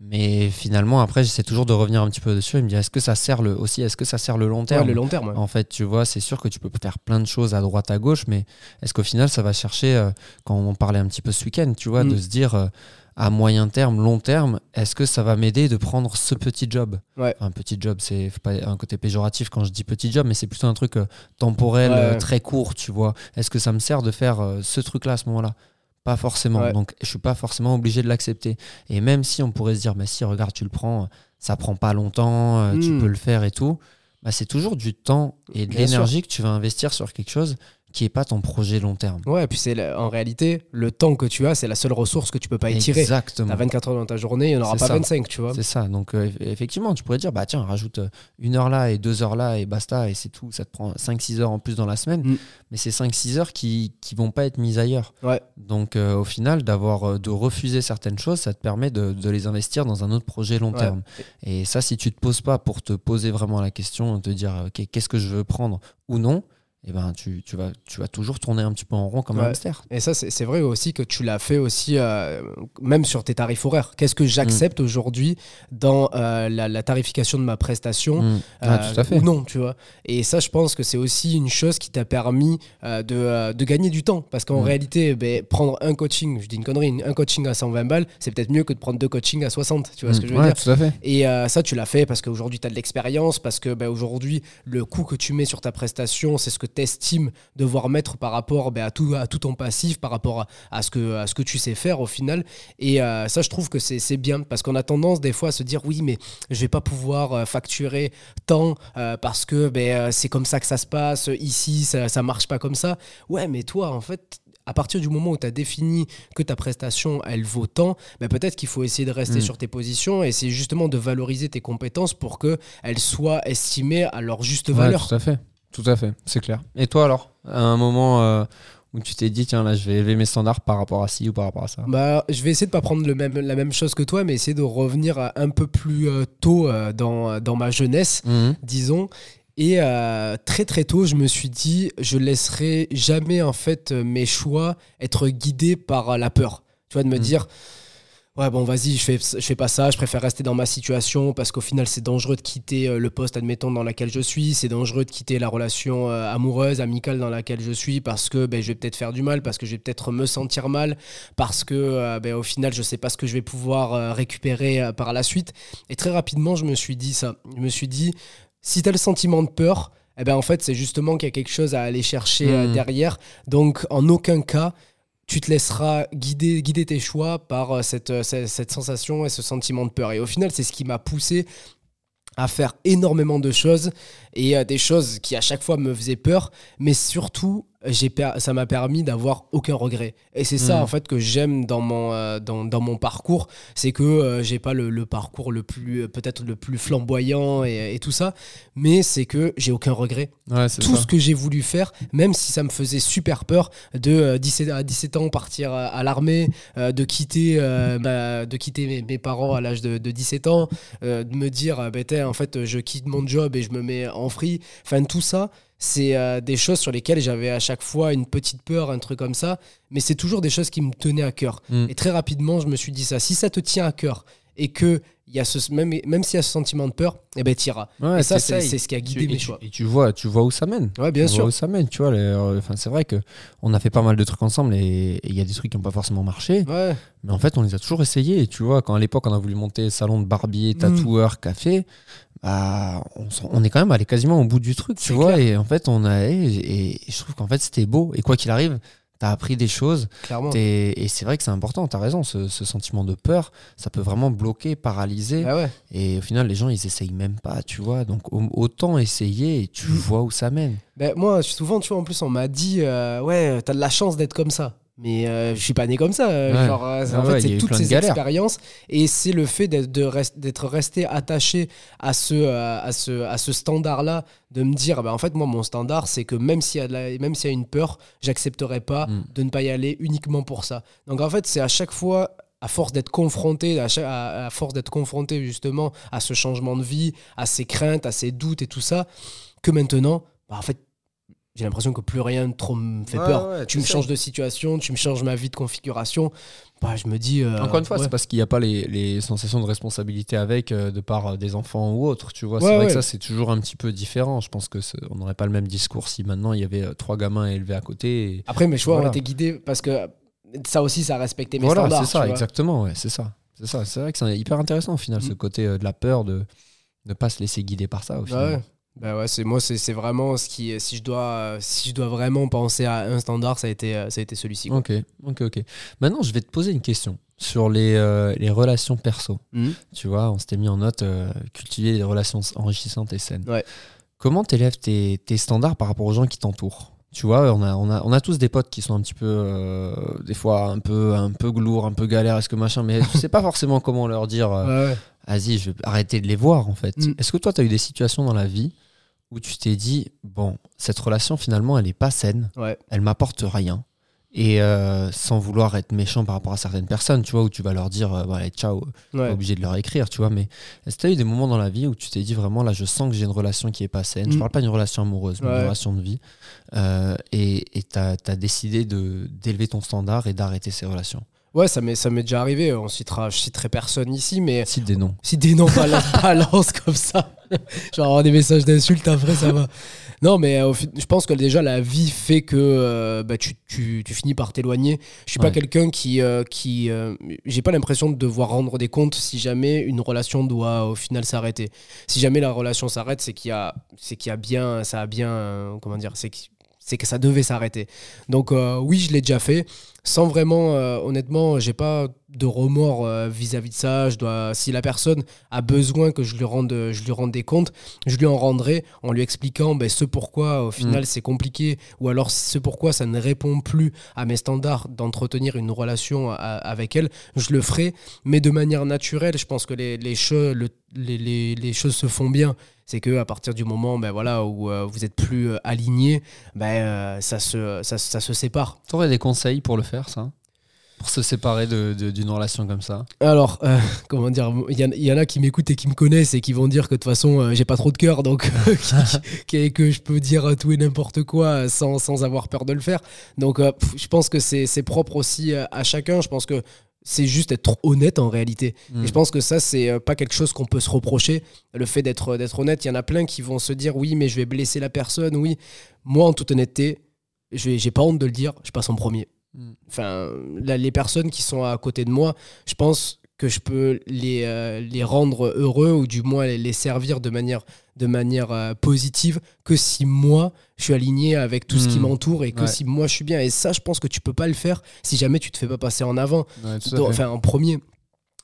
Mais finalement, après, j'essaie toujours de revenir un petit peu dessus et me dire Est-ce que ça sert le, aussi, est-ce que ça sert le long Ouais, terme le long terme. ouais. En fait, tu vois, c'est sûr que tu peux faire plein de choses à droite, à gauche, mais est-ce qu'au final, ça va chercher, euh, quand on parlait un petit peu ce week-end, tu vois, Mm. de se dire euh, à moyen terme, long terme, est-ce que ça va m'aider de prendre ce petit job? Ouais. Un petit job, c'est pas un côté péjoratif quand je dis petit job, mais c'est plutôt un truc euh, temporel, très court, tu vois. Est-ce que ça me sert de faire ce truc-là à ce moment-là? Pas forcément. Ouais. Donc, je suis pas forcément obligé de l'accepter. Et même si on pourrait se dire, mais si, regarde, tu le prends, ça prend pas longtemps, euh, tu Mm. peux le faire et tout, bah, c'est toujours du temps et de l'énergie que tu vas investir sur quelque chose qui est pas ton projet long terme. Ouais, et puis c'est en réalité, le temps que tu as, c'est la seule ressource que tu peux pas étirer. Exactement. T'as 24 heures dans ta journée, il n'y en aura pas ça. 25, tu vois. C'est ça. Donc, euh, eff- effectivement, tu pourrais dire, bah tiens, rajoute euh, une heure là et deux heures là et basta, et c'est tout. Ça te prend 5-6 heures en plus dans la semaine. Mm. Mais c'est 5-6 heures qui, qui vont pas être mises ailleurs. Ouais. Donc, euh, au final, d'avoir de refuser certaines choses, ça te permet de, de les investir dans un autre projet long Ouais. terme. Et ça, si tu te poses pas pour te poser vraiment la question, te dire, ok, qu'est-ce que je veux prendre ou non, eh ben, tu, tu, vas, tu vas toujours tourner un petit peu en rond comme un Ouais. hamster. Et ça, c'est vrai aussi que tu l'as fait aussi, euh, même sur tes tarifs horaires. Qu'est-ce que j'accepte Mm. aujourd'hui dans euh, la, la tarification de ma prestation Mm. Ah, euh, tout à fait. ou non, tu vois? Et ça, je pense que c'est aussi une chose qui t'a permis de, de gagner du temps. Parce qu'en Mm. réalité, ben, prendre un coaching, je dis une connerie, un coaching à 120 balles, c'est peut-être mieux que de prendre deux coachings à 60. Tu vois ce que je veux Mm. Ouais, dire? tout à fait. et ça, tu l'as fait parce qu'aujourd'hui, tu as de l'expérience, parce que ben, aujourd'hui, le coût que tu mets sur ta prestation, c'est ce que tu estimes devoir mettre par rapport ben, à, tout, à tout ton passif, par rapport à, à ce que, à ce que tu sais faire au final. Et euh, ça, je trouve que c'est c'est bien parce qu'on a tendance des fois à se dire oui, mais je vais pas pouvoir euh, facturer tant euh, parce que ben, euh, c'est comme ça que ça se passe. Ici, ça, ça marche pas comme ça. Ouais, mais toi, en fait, à partir du moment où tu as défini que ta prestation, elle vaut tant, ben peut-être qu'il faut essayer de rester Mm. sur tes positions et essayer justement de valoriser tes compétences pour qu'elles soient estimées à leur juste Ouais, valeur. tout à fait. Tout à fait, c'est clair. Et toi alors À un moment euh, où tu t'es dit, tiens, là, je vais élever mes standards par rapport à ci ou par rapport à ça? Bah, je vais essayer de pas prendre le même, la même chose que toi, mais essayer de revenir un peu plus euh, tôt euh, dans, dans ma jeunesse, Mhm. disons. Et euh, très très tôt, je me suis dit, je laisserai jamais en fait mes choix être guidés par la peur. Tu vois, de me Mm. dire, ouais bon vas-y, je fais, je fais pas ça, je préfère rester dans ma situation parce qu'au final c'est dangereux de quitter euh, le poste, admettons, dans lequel je suis, c'est dangereux de quitter la relation euh, amoureuse, amicale dans laquelle je suis parce que ben, je vais peut-être faire du mal, parce que je vais peut-être me sentir mal, parce que euh, ben, au final je sais pas ce que je vais pouvoir récupérer par la suite. Et très rapidement, je me suis dit ça. Je me suis dit, si tu as le sentiment de peur, eh ben en fait, c'est justement qu'il y a quelque chose à aller chercher Mhm. derrière. Donc, en aucun cas, tu te laisseras guider, guider tes choix par euh, cette, euh, cette, cette sensation et ce sentiment de peur. Et au final, c'est ce qui m'a poussé à faire énormément de choses et euh, des choses qui à chaque fois me faisaient peur, mais surtout ça m'a permis d'avoir aucun regret. Et c'est ça Mhm. en fait que j'aime dans mon euh, dans, dans mon parcours, c'est que euh, j'ai pas le, le parcours le plus euh, peut-être le plus flamboyant et, et tout ça, mais c'est que j'ai aucun regret. Ouais, Tout ça. ce que j'ai voulu faire, même si ça me faisait super peur de euh, 17 à 17 ans partir à, à l'armée, euh, de quitter euh, ma- de quitter mes, mes parents à l'âge de, de 17 ans, euh, de me dire euh, t'es, en fait je quitte mon job et je me mets en free. Enfin tout ça, c'est euh, des choses sur lesquelles j'avais à chaque fois une petite peur, un truc comme ça, mais c'est toujours des choses qui me tenaient à cœur. Mm. Et très rapidement, je me suis dit ça. Si ça te tient à cœur et que il y a ce, même, même s'il y a ce sentiment de peur, eh ben t'iras. Ouais, et ça, c'est ce qui a Tu- guidé et mes tu- choix. Et tu vois, tu vois où ça mène. Ouais, bien Tu vois sûr. où ça mène, tu vois. euh, Enfin, c'est vrai que on a fait pas mal de trucs ensemble et il y a des trucs qui n'ont pas forcément marché. Ouais. Mais en fait, on les a toujours essayés. Et tu vois, quand à l'époque, on a voulu monter salon de Mm. barbier, tatoueur, café, bah, on, est quand même allé quasiment au bout du truc, tu vois. clair. Et en fait, on a. Et, et je trouve qu'en fait, c'était beau. Et quoi qu'il arrive, t'as appris des choses. Clairement. Et c'est vrai que c'est important, t'as raison. Ce, ce sentiment de peur, ça peut vraiment bloquer, paralyser. Ah ouais. Et au final, les gens, ils essayent même pas, tu vois. Donc, au- autant essayer et tu Mm. vois où ça mène. Ben, moi, souvent, tu vois, en plus, on m'a dit euh, Ouais, t'as de la chance d'être comme ça. Mais euh, je suis pas né comme ça. euh, Ouais. Genre, euh, Ah en ouais, fait, c'est toutes ces expériences. Et c'est le fait d'être rest- resté attaché à ce, euh, à ce, à ce standard-là, de me dire ben, En fait, moi, mon standard, c'est que même s'il y, a de la- même s'il y a une peur, j'accepterai pas Mm. de ne pas y aller uniquement pour ça. Donc, en fait, c'est à chaque fois. À force d'être confronté, à, chaque- à- à force d'être confronté justement à ce changement de vie, à ces craintes, à ces doutes et tout ça, que maintenant, bah, en fait, j'ai l'impression que plus rien trop me fait Ouais, peur. ouais, tu me changes de situation, tu me changes ma vie de configuration. Bah, je me dis. euh, Encore une fois, ouais. c'est parce qu'il n'y a pas les, les sensations de responsabilité avec, euh, de par euh, des enfants ou autres, tu vois. Ouais, c'est vrai ouais. que ça, c'est toujours un petit peu différent. Je pense que on n'aurait pas le même discours si maintenant il y avait trois gamins élevés à côté. et- Après, mes choix Voilà. ont été guidés parce que ça aussi, ça a respecté mes Voilà, standards. c'est ça, exactement. Ouais, c'est ça. C'est ça. C'est vrai que c'est hyper intéressant au final, Mm. ce côté euh, de la peur de ne pas se laisser guider par ça au final. Bah ouais, c'est moi, c'est vraiment ce qui, si je dois, si je dois vraiment penser à un standard, ça a été, ça a été celui-ci. Ok, ok, ok. Maintenant, je vais te poser une question sur les, euh, les relations perso. Mhm. Tu vois, on s'était mis en note euh, cultiver des relations enrichissantes et saines. Ouais. Comment t'élèves tes, tes standards par rapport aux gens qui t'entourent? Tu vois, on a, on, a, on a tous des potes qui sont un petit peu, euh, des fois, un peu, un peu lourds, un peu galères, est-ce que machin, mais tu sais pas forcément comment leur dire, euh, Ouais, vas-y, je vais arrêter de les voir, en fait. Mm. Est-ce que toi, tu as eu des situations dans la vie où tu t'es dit, bon, cette relation, finalement, elle est pas saine, Ouais. elle m'apporte rien. Et euh, sans vouloir être méchant par rapport à certaines personnes, tu vois, où tu vas leur dire, euh, bon, allez, ciao, Ouais. pas obligé de leur écrire, tu vois, mais est-ce que tu as eu des moments dans la vie où tu t'es dit vraiment, là, je sens que j'ai une relation qui est pas saine? Je Mm. parle pas d'une relation amoureuse, mais Ouais. d'une relation de vie. euh, et tu as, décidé de- d'élever ton standard et d'arrêter ces relations. Ouais, ça m'est ça m'est déjà arrivé. On citera, je citerai personne ici, mais Cite des noms. si des noms balance, balance comme ça, genre des messages d'insultes après, ça va. Non, mais euh, je pense que déjà la vie fait que euh, bah, tu, tu- tu finis par t'éloigner. Je suis pas quelqu'un qui. euh, qui euh, J'ai pas l'impression de devoir rendre des comptes si jamais une relation doit au final s'arrêter. Si jamais la relation s'arrête, c'est qu'il y, a- c'est qu'il y a bien. Ça a bien. comment dire C'est que, c'est que ça devait s'arrêter. Donc, euh, oui, je l'ai déjà fait. Sans vraiment, euh, honnêtement, j'ai pas de remords euh, vis-à-vis de ça. Je dois, si la personne a besoin que je lui rende, je lui rende des comptes, je lui en rendrai en lui expliquant ben, ce pourquoi au final c'est compliqué ou alors ce pourquoi ça ne répond plus à mes standards d'entretenir une relation a- avec elle. Je le ferai, mais de manière naturelle. Je pense que les, le- les, les- les choses se font bien. C'est que à partir du moment ben, voilà, où euh, vous êtes plus euh, alignés, ben, euh, ça, se, ça, ça se sépare. Tu aurais des conseils pour le faire, ça? Pour se séparer de- de- d'une relation comme ça Alors, euh, comment dire, il y, y en a qui m'écoutent et qui me connaissent et qui vont dire que de toute façon, euh, j'ai pas trop de cœur, donc qui- qui- que je peux dire tout et n'importe quoi sans, sans avoir peur de le faire. Donc, euh, pff, je pense que c'est propre aussi euh, à chacun. Je pense que c'est juste être honnête en réalité. Mm. Et je pense que ça, c'est euh, pas quelque chose qu'on peut se reprocher. Le fait d'être d'être honnête, il y en a plein qui vont se dire oui, mais je vais blesser la personne. Oui, moi, en toute honnêteté, j'ai pas honte de le dire, je passe en premier. Mm. Enfin, là, les personnes qui sont à côté de moi, je pense que je peux les, euh, les rendre heureux ou du moins les, les servir de manière, de manière euh, positive que si moi je suis aligné avec tout ce qui Mm. m'entoure et que Ouais. si moi je suis bien. Et ça, je pense que tu peux pas le faire si jamais tu te fais pas passer en avant Ouais, enfin en premier.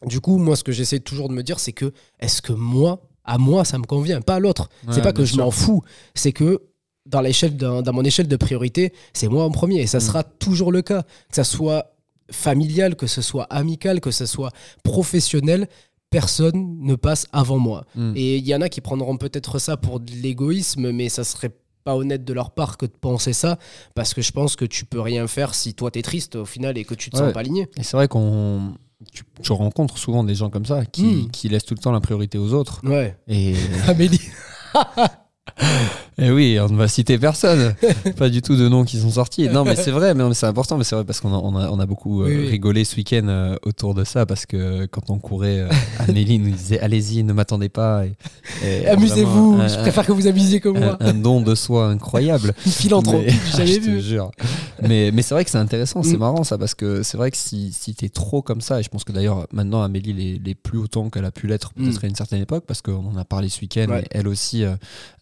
Du coup, moi, ce que j'essaie toujours de me dire, c'est que est-ce que moi, à moi, ça me convient, pas à l'autre. c'est Ouais, pas que je m'en fous, c'est que dans l'échelle, dans, dans mon échelle de priorité, c'est moi en premier, et ça Mm. sera toujours le cas, que ça soit familial, que ce soit amical, que ce soit professionnel. Personne ne passe avant moi. Mm. Et il y en a qui prendront peut-être ça pour de l'égoïsme, mais ça serait pas honnête de leur part que de penser ça, parce que je pense que tu peux rien faire si toi t'es triste au final et que tu te Ouais. sens pas aligné. Et c'est vrai qu'on. Tu, tu rencontres souvent des gens comme ça qui, Mm. qui laissent tout le temps la priorité aux autres. Ouais. Et, Amélie. et oui, on ne va citer personne. pas du tout de noms qui sont sortis. Non, mais c'est vrai, mais c'est important, mais c'est vrai parce qu'on a, on a, on a beaucoup euh, Oui, oui. rigolé ce week-end euh, autour de ça parce que quand on courait, euh, Amélie nous disait Allez-y, ne m'attendez pas. Amusez-vous, je préfère que vous amusiez que un, moi. un don de soi incroyable. Une philanthropie, Mais- jamais je te vu. jure. Mais, mais c'est vrai que c'est intéressant, c'est Mm. marrant ça, parce que c'est vrai que si, si t'es trop comme ça, et je pense que d'ailleurs maintenant Amélie l'est l'est plus autant qu'elle a pu l'être peut-être Mm. à une certaine époque, parce qu'on en a parlé ce week-end, Ouais. elle aussi euh,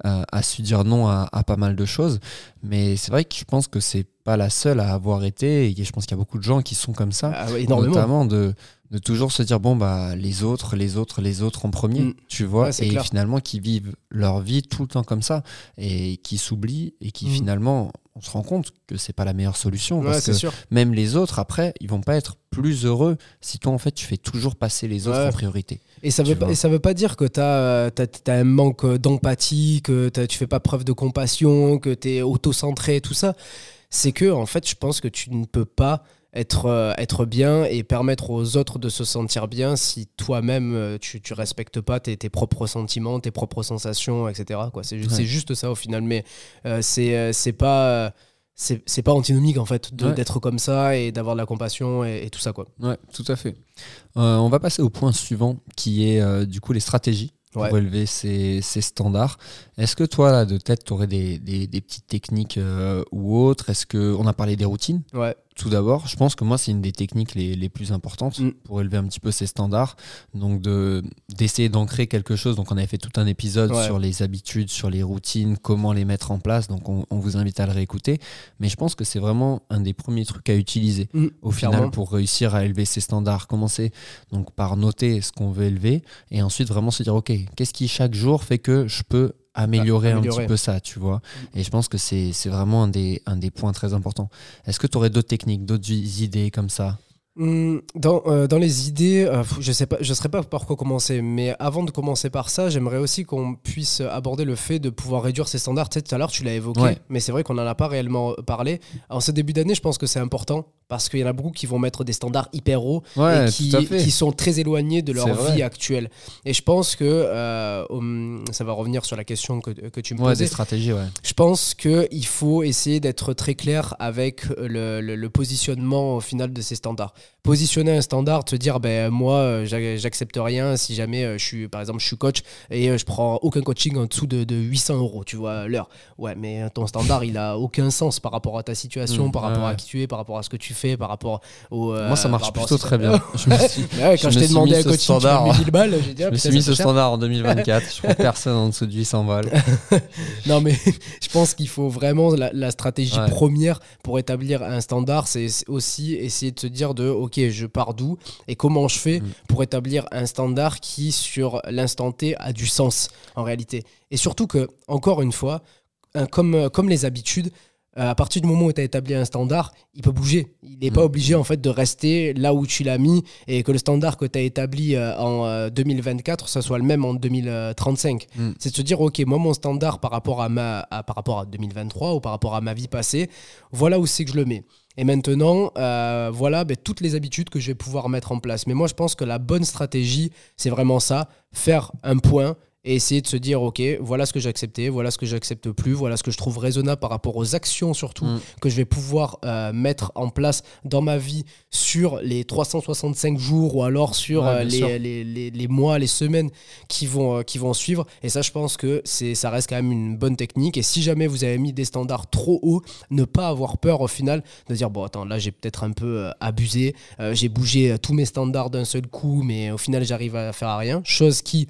a su dire non à, à pas mal de choses. Mais c'est vrai que je pense que c'est pas la seule à avoir été, et je pense qu'il y a beaucoup de gens qui sont comme ça. Ah ouais. Notamment de, de toujours se dire bon bah les autres, les autres, les autres en premier, Mm. tu vois, Ouais, et clair. finalement qui vivent leur vie tout le temps comme ça et qui s'oublient et qui Mm. finalement on se rend compte que c'est pas la meilleure solution Ouais, parce que sûr. même les autres après ils vont pas être plus heureux si toi en fait tu fais toujours passer les autres en priorité. Et ça veut pas, et ça veut pas dire que tu as, un manque d'empathie, que tu fais pas preuve de compassion, que tu es auto-centré, tout ça. C'est que, en fait, je pense que tu ne peux pas être, euh, être bien et permettre aux autres de se sentir bien si toi-même euh, tu, tu respectes pas tes, tes propres sentiments, tes propres sensations, etc. quoi. C'est Ouais. juste ça au final. Mais euh, c'est euh, c'est pas. C'est pas antinomique en fait Ouais. d'être comme ça et d'avoir de la compassion et, et tout ça quoi. Ouais, tout à fait. Euh, on va passer au point suivant qui est euh, du coup les stratégies pour élever ces, ces standards. Est-ce que toi, là, de tête, tu aurais des, des- des petites techniques euh, ou autres? Est-ce que on a parlé des routines Ouais. Tout d'abord, je pense que moi, c'est une des techniques les, les plus importantes Mm. pour élever un petit peu ces standards. Donc, de, d'essayer d'ancrer quelque chose. Donc, on avait fait tout un épisode Ouais. sur les habitudes, sur les routines, comment les mettre en place. Donc, on, on vous invite à le réécouter. Mais je pense que c'est vraiment un des premiers trucs à utiliser Mm, au final clairement. pour réussir à élever ces standards. Commencer donc par noter ce qu'on veut élever et ensuite vraiment se dire, OK, qu'est-ce qui chaque jour fait que je peux améliorer, un améliorer. petit peu ça, tu vois. Et je pense que c'est vraiment un des, un des points très importants. Est-ce que tu aurais d'autres techniques, d'autres idées comme ça? Hum, Dans, euh, dans les idées, euh, je sais pas, je ne saurais pas par quoi commencer, mais avant de commencer par ça, j'aimerais aussi qu'on puisse aborder le fait de pouvoir réduire ses standards. Tu sais, tout à l'heure, tu l'as évoqué, Ouais. mais c'est vrai qu'on n'en a pas réellement parlé. En ce début d'année, je pense que c'est important parce qu'il y en a beaucoup qui vont mettre des standards hyper hauts et qui, sont très éloignés de leur vrai. vie actuelle. Et je pense que euh, ça va revenir sur la question que, que tu me Ouais, posais. des stratégies, ouais. Je pense qu'il faut essayer d'être très clair avec le, le- le positionnement au final de ces standards. Positionner un standard, te dire, ben, moi, euh, j'a- j'accepte rien si jamais euh, je suis, par exemple, je suis coach et je prends aucun coaching en dessous de, de 800 euros, tu vois, l'heure. Ouais, mais ton standard, il a aucun sens par rapport à ta situation, Mm, par rapport à qui tu es, par rapport à ce que tu fais, par rapport au. euh, Moi, ça marche à plutôt très bien. Je me suis, Mais ouais, quand Je t'ai demandé coaching sur standard. 1000 balles, j'ai dit, ah, je me suis mis ce cher. standard en 2024. Je prends personne en dessous de 800 balles. Non, mais je pense qu'il faut vraiment la, la stratégie Ouais. première pour établir un standard, c'est aussi essayer de se dire de ok, je pars d'où et comment je fais Mm. pour établir un standard qui, sur l'instant T, a du sens en réalité. Et surtout que, encore une fois, comme, comme les habitudes, à partir du moment où tu as établi un standard, il peut bouger. Il n'est pas Mm. obligé en fait de rester là où tu l'as mis et que le standard que tu as établi euh, en euh, 2024, ça soit le même en 2035. Mm. C'est de se dire, ok, moi mon standard par rapport à, ma, à- par rapport à 2023 ou par rapport à ma vie passée, voilà où c'est que je le mets. Et maintenant, euh, voilà ben, toutes les habitudes que je vais pouvoir mettre en place. Mais moi, je pense que la bonne stratégie, c'est vraiment ça, faire un point et essayer de se dire, ok, voilà ce que j'ai accepté, voilà ce que j'accepte plus, voilà ce que je trouve raisonnable par rapport aux actions surtout Mm. que je vais pouvoir euh, mettre en place dans ma vie sur les 365 jours ou alors sur Ouais, euh, les, les, les- les mois, les semaines qui vont, euh, qui vont suivre. Et ça, je pense que c'est, ça reste quand même une bonne technique. Et si jamais vous avez mis des standards trop hauts, ne pas avoir peur au final de dire, bon, attends, là, j'ai peut-être un peu abusé, j'ai bougé tous mes standards d'un seul coup, mais au final, j'arrive à faire à rien. Chose qui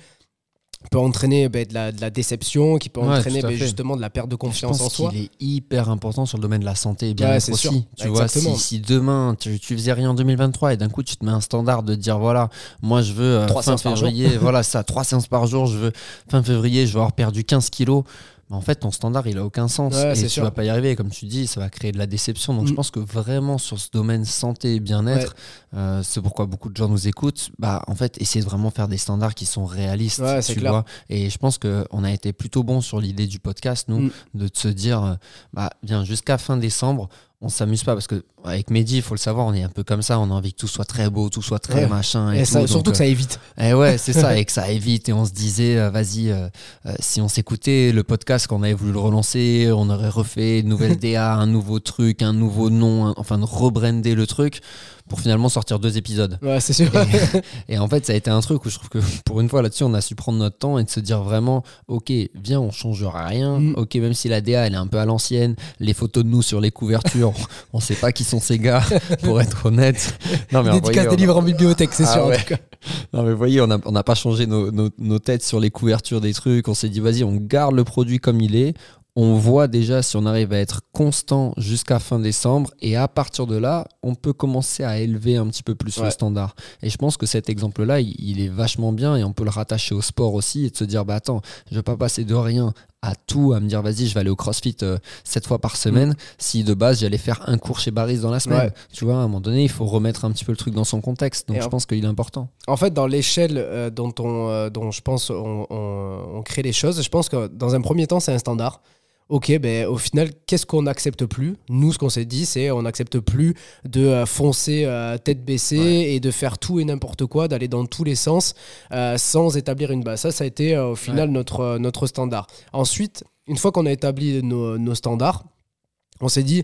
peut entraîner ben, de, la, de la déception, qui peut Ouais, entraîner fait. justement de la perte de Je confiance en soi. qu'il est hyper important sur le domaine de la santé et bien Ouais, aussi. sûr. Tu vois, si, si demain tu, tu faisais rien en 2023 et d'un coup tu te mets un standard de dire voilà, moi je veux euh, fin séances par jour. février, voilà ça, trois séances par jour, je veux fin février, je veux avoir perdu 15 kilos. Mais en fait, ton standard, il a aucun sens Ouais, et tu sûr. vas pas y arriver. Comme tu dis, ça va créer de la déception. Donc, je Mm. pense que vraiment sur ce domaine santé et bien-être, euh, c'est pourquoi beaucoup de gens nous écoutent. Bah, en fait, essayer de vraiment faire des standards qui sont réalistes. Ouais, tu clair. vois. Et je pense que on a été plutôt bon sur l'idée du podcast, nous, Mm. de se dire, euh, bah, bien jusqu'à fin décembre, on s'amuse pas parce que avec Mehdi, il faut le savoir, on est un peu comme ça. On a envie que tout soit très beau, tout soit très Ouais. machin et, Et tout. ça- Donc, surtout que euh, ça évite. et ouais, c'est ça, et que ça aille vite. Et on se disait, euh, vas-y, euh, euh, si on s'écoutait le podcast, qu'on avait voulu le relancer, on aurait refait une nouvelle DA, un nouveau truc, un nouveau nom, un- enfin de rebrander le truc pour finalement sortir deux épisodes. Ouais, c'est sûr. Et en fait, ça a été un truc où je trouve que pour une fois là-dessus, on a su prendre notre temps et de se dire vraiment, ok, viens, on changera rien. Mm. Ok, même si la DA elle est un peu à l'ancienne, les photos de nous sur les couvertures, on sait pas qui sont ces gars, pour être honnête. Non mais Dédicace des livres en bibliothèque, c'est Ah sûr. en ouais. tout cas. non mais vous voyez, on n'a on pas changé nos, nos- nos têtes sur les couvertures des trucs. On s'est dit, vas-y, on garde le produit comme il est. On voit déjà si on arrive à être constant jusqu'à fin décembre. Et à partir de là, on peut commencer à élever un petit peu plus Ouais. le standard. Et je pense que cet exemple-là, il, il est vachement bien. Et on peut le rattacher au sport aussi. Et de se dire, bah attends, je vais pas passer de rien à tout, à me dire, vas-y, je vais aller au CrossFit euh, sept fois par semaine. Si de base, j'allais faire un cours chez Barry dans la semaine. Ouais. Tu vois, à un moment donné, il faut remettre un petit peu le truc dans son contexte. Donc Et je en- pense qu'il est important. En fait, dans l'échelle euh, dont, on, euh, dont je pense on, on- on crée les choses, je pense que dans un premier temps, c'est un standard. Ok, ben, au final, qu'est-ce qu'on n'accepte plus? Nous, ce qu'on s'est dit, c'est on n'accepte plus de euh, foncer euh, tête baissée Ouais. et de faire tout et n'importe quoi, d'aller dans tous les sens euh, sans établir une base. Ça, ça a été au final notre, notre standard. Ensuite, une fois qu'on a établi nos, nos standards, on s'est dit,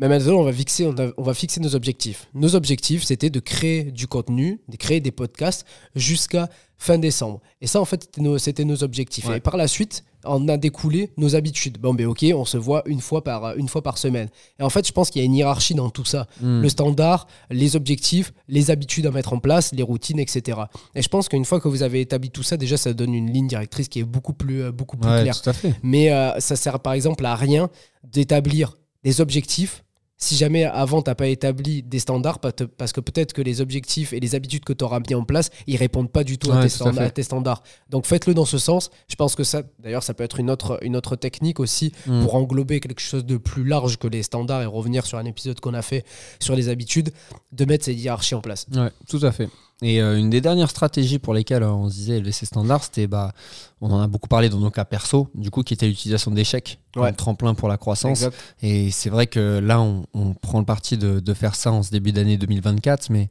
mais maintenant, on va, fixer, on, a- on va fixer nos objectifs. Nos objectifs, c'était de créer du contenu, de créer des podcasts jusqu'à fin décembre. Et ça, en fait, c'était nos, objectifs. Ouais. Et par la suite, on a découlé nos habitudes. Bon, ben ok, on se voit une fois par, une fois par semaine. Et en fait, je pense qu'il y a une hiérarchie dans tout ça. Hmm. Le standard, les objectifs, les habitudes à mettre en place, les routines, etc. Et je pense qu'une fois que vous avez établi tout ça, déjà, ça donne une ligne directrice qui est beaucoup plus, euh, beaucoup plus Ouais, claire. Mais euh, ça sert par exemple à rien d'établir des objectifs si jamais avant t'as pas établi des standards, parce que peut-être que les objectifs et les habitudes que tu auras mis en place, ils répondent pas du tout à, Ouais, tes tout à standards, fait. à tes standards. Donc faites-le dans ce sens. Je pense que ça, d'ailleurs, ça peut être une autre, une autre technique aussi Mm. pour englober quelque chose de plus large que les standards et revenir sur un épisode qu'on a fait sur les habitudes, de mettre ces hiérarchies en place. Ouais, tout à fait. Et euh, une des dernières stratégies pour lesquelles euh, on se disait élever ses standards, c'était, bah, on en a beaucoup parlé dans nos cas perso, du coup, qui était l'utilisation d'échecs comme Ouais. tremplin pour la croissance. Exact. Et c'est vrai que là, on, on prend le parti de, de faire ça en ce début d'année 2024, mais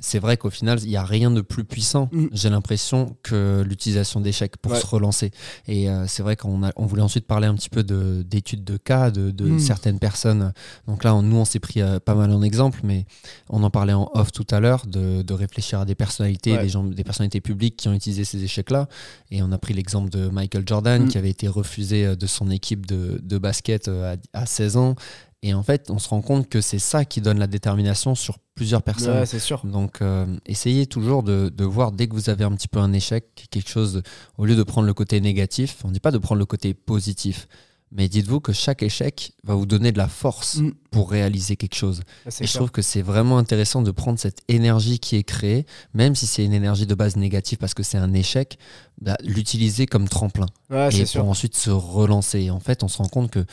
c'est vrai qu'au final, il n'y a rien de plus puissant, Mm. j'ai l'impression, que l'utilisation d'échecs pour Ouais. se relancer. Et euh, c'est vrai qu'on on voulait ensuite parler un petit peu de- d'études de, cas de, de Mm. certaines personnes. Donc là, on- nous, on s'est pris euh, pas mal en exemple, mais on en parlait en off tout à l'heure, de, de réfléchir à des personnalités, Ouais. des, gens, des personnalités publiques qui ont utilisé ces échecs-là. Et on a pris l'exemple de Michael Jordan, Mm. qui avait été refusé euh, de son équipe de, de basket à, à 16 ans. Et en fait, on se rend compte que c'est ça qui donne la détermination sur plusieurs personnes. Ouais, c'est sûr. Donc, euh, essayez toujours de, de voir dès que vous avez un petit peu un échec, quelque chose, au lieu de prendre le côté négatif, on ne dit pas de prendre le côté positif, mais dites-vous que chaque échec va vous donner de la force Mm. pour réaliser quelque chose. Ouais, Et je trouve que c'est vraiment intéressant de prendre cette énergie qui est créée, même si c'est une énergie de base négative parce que c'est un échec, bah, l'utiliser comme tremplin Ouais, et pour sûr. ensuite se relancer. Et en fait, on se rend compte que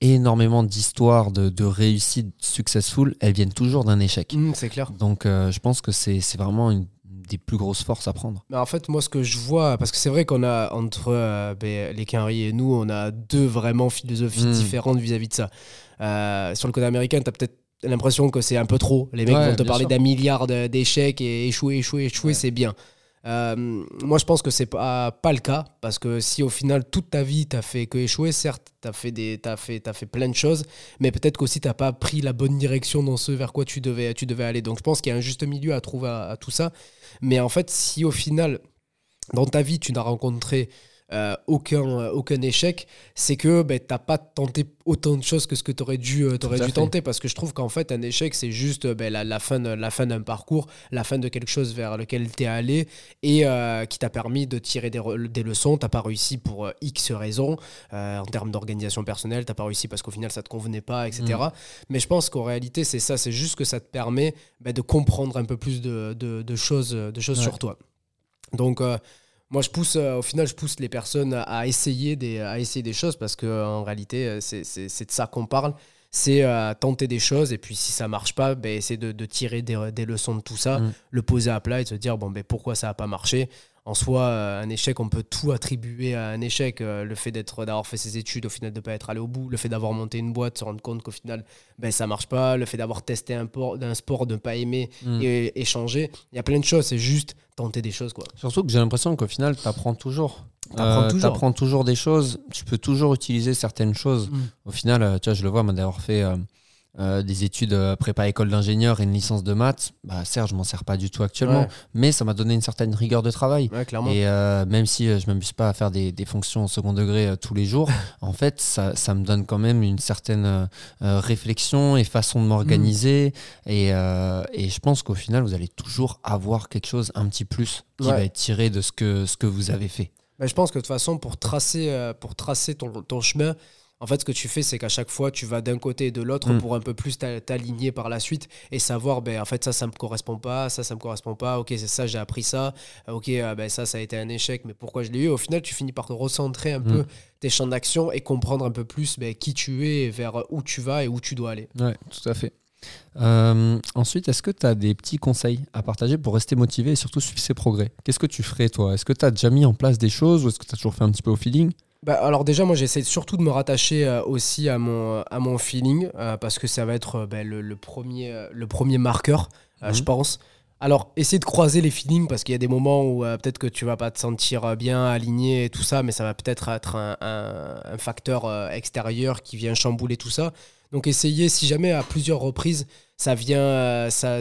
énormément d'histoires de, de réussite successful, elles viennent toujours d'un échec. Mm, c'est clair. Donc, euh, je pense que c'est vraiment une des plus grosses forces à prendre. Mais en fait, moi, ce que je vois, parce que c'est vrai qu'on a entre euh, ben, les Quinry et nous, on a deux vraiment philosophies Mm. différentes vis-à-vis de ça. Euh, sur le côté américain, tu as peut-être l'impression que c'est un peu trop. Les mecs Ouais, vont te parler d'un milliard d'échecs et échouer, échouer, échouer, Ouais. c'est bien. Euh, moi, je pense que c'est pas, pas le cas parce que si au final toute ta vie t'as fait que échouer, certes, t'as fait des, t'as fait, fait plein de choses, mais peut-être qu'aussi t'as pas pris la bonne direction dans ce vers quoi tu devais, tu devais aller. Donc, je pense qu'il y a un juste milieu à trouver à, à tout ça. Mais en fait, si au final dans ta vie tu n'as rencontré euh, aucun, euh, aucun échec, c'est que ben, tu n'as pas tenté autant de choses que ce que tu aurais dû, euh, à dû fait. tenter. Parce que je trouve qu'en fait, un échec, c'est juste ben, la, la fin la fin d'un parcours, la fin de quelque chose vers lequel tu es allé et euh, qui t'a permis de tirer des, des leçons. Tu pas réussi pour X raisons. En termes d'organisation personnelle, tu pas réussi parce qu'au final, ça te convenait pas, etc. Mm. Mais je pense qu'en réalité, c'est ça. C'est juste que ça te permet ben, de comprendre un peu plus de, de- de choses, de choses Ouais. sur toi. Donc, euh, moi, je pousse, euh, au final, je pousse les personnes à, essayer, des, à essayer des choses parce qu'en réalité, euh, c'est de ça qu'on parle. C'est euh, tenter des choses et puis si ça marche pas, ben, essayer de, de tirer des, des leçons de tout ça, Mm. le poser à plat et de se dire bon, ben, pourquoi ça n'a pas marché? En soi, euh, un échec, on peut tout attribuer à un échec. Euh, le fait d'être, d'avoir fait ses études, au final de ne pas être allé au bout, le fait d'avoir monté une boîte, se rendre compte qu'au final, ben, ça marche pas, le fait d'avoir testé un, por- un sport, de ne pas aimer Mm. et échanger. Il y a plein de choses, c'est juste tenter des choses. quoi. Surtout que j'ai l'impression qu'au final, tu apprends toujours. T'apprends Euh, toujours. des choses. Tu peux toujours utiliser certaines choses. Mm. Au final, tu vois, je le vois, moi, d'avoir fait euh, euh, des études euh, prépa école d'ingénieur et une licence de maths. Bah, certes, je m'en sers pas du tout actuellement, Ouais. mais ça m'a donné une certaine rigueur de travail. Ouais. Et euh, même si je m'amuse pas à faire des, des fonctions au second degré euh, tous les jours, en fait, ça, ça me donne quand même une certaine réflexion et façon de m'organiser. Et, euh, et je pense qu'au final, vous allez toujours avoir quelque chose, un petit plus, qui Ouais. va être tiré de ce que, ce que vous avez fait. Bah, je pense que de toute façon, pour tracer, pour tracer ton, ton chemin, en fait, ce que tu fais, c'est qu'à chaque fois, tu vas d'un côté et de l'autre Mm. pour un peu plus t'a- t'aligner par la suite et savoir, ben, en fait, ça, ça me correspond pas, ça, ça me correspond pas, ok, c'est ça, j'ai appris ça, Euh, ok, euh, ben, ça, ça a été un échec, mais pourquoi je l'ai eu? Au final, tu finis par te recentrer un Mm. peu tes champs d'action et comprendre un peu plus ben, qui tu es, vers où tu vas et où tu dois aller. Ouais, tout à fait. Euh, ensuite, est-ce que tu as des petits conseils à partager pour rester motivé et surtout suivre ses progrès? Qu'est-ce que tu ferais, toi? Est-ce que tu as déjà mis en place des choses ou est-ce que tu as toujours fait un petit peu au feeling? Bah, alors déjà, moi, j'essaie surtout de me rattacher euh, aussi à mon, à mon feeling, euh, parce que ça va être euh, ben, le, le premier, euh, le premier marqueur, euh, Mhm. je pense. Alors, essayer de croiser les feelings, parce qu'il y a des moments où euh, peut-être que tu vas pas te sentir euh, bien aligné et tout ça, mais ça va peut-être être un, un- un facteur euh, extérieur qui vient chambouler tout ça. Donc, essayer, si jamais à plusieurs reprises, ça vient, euh, ça,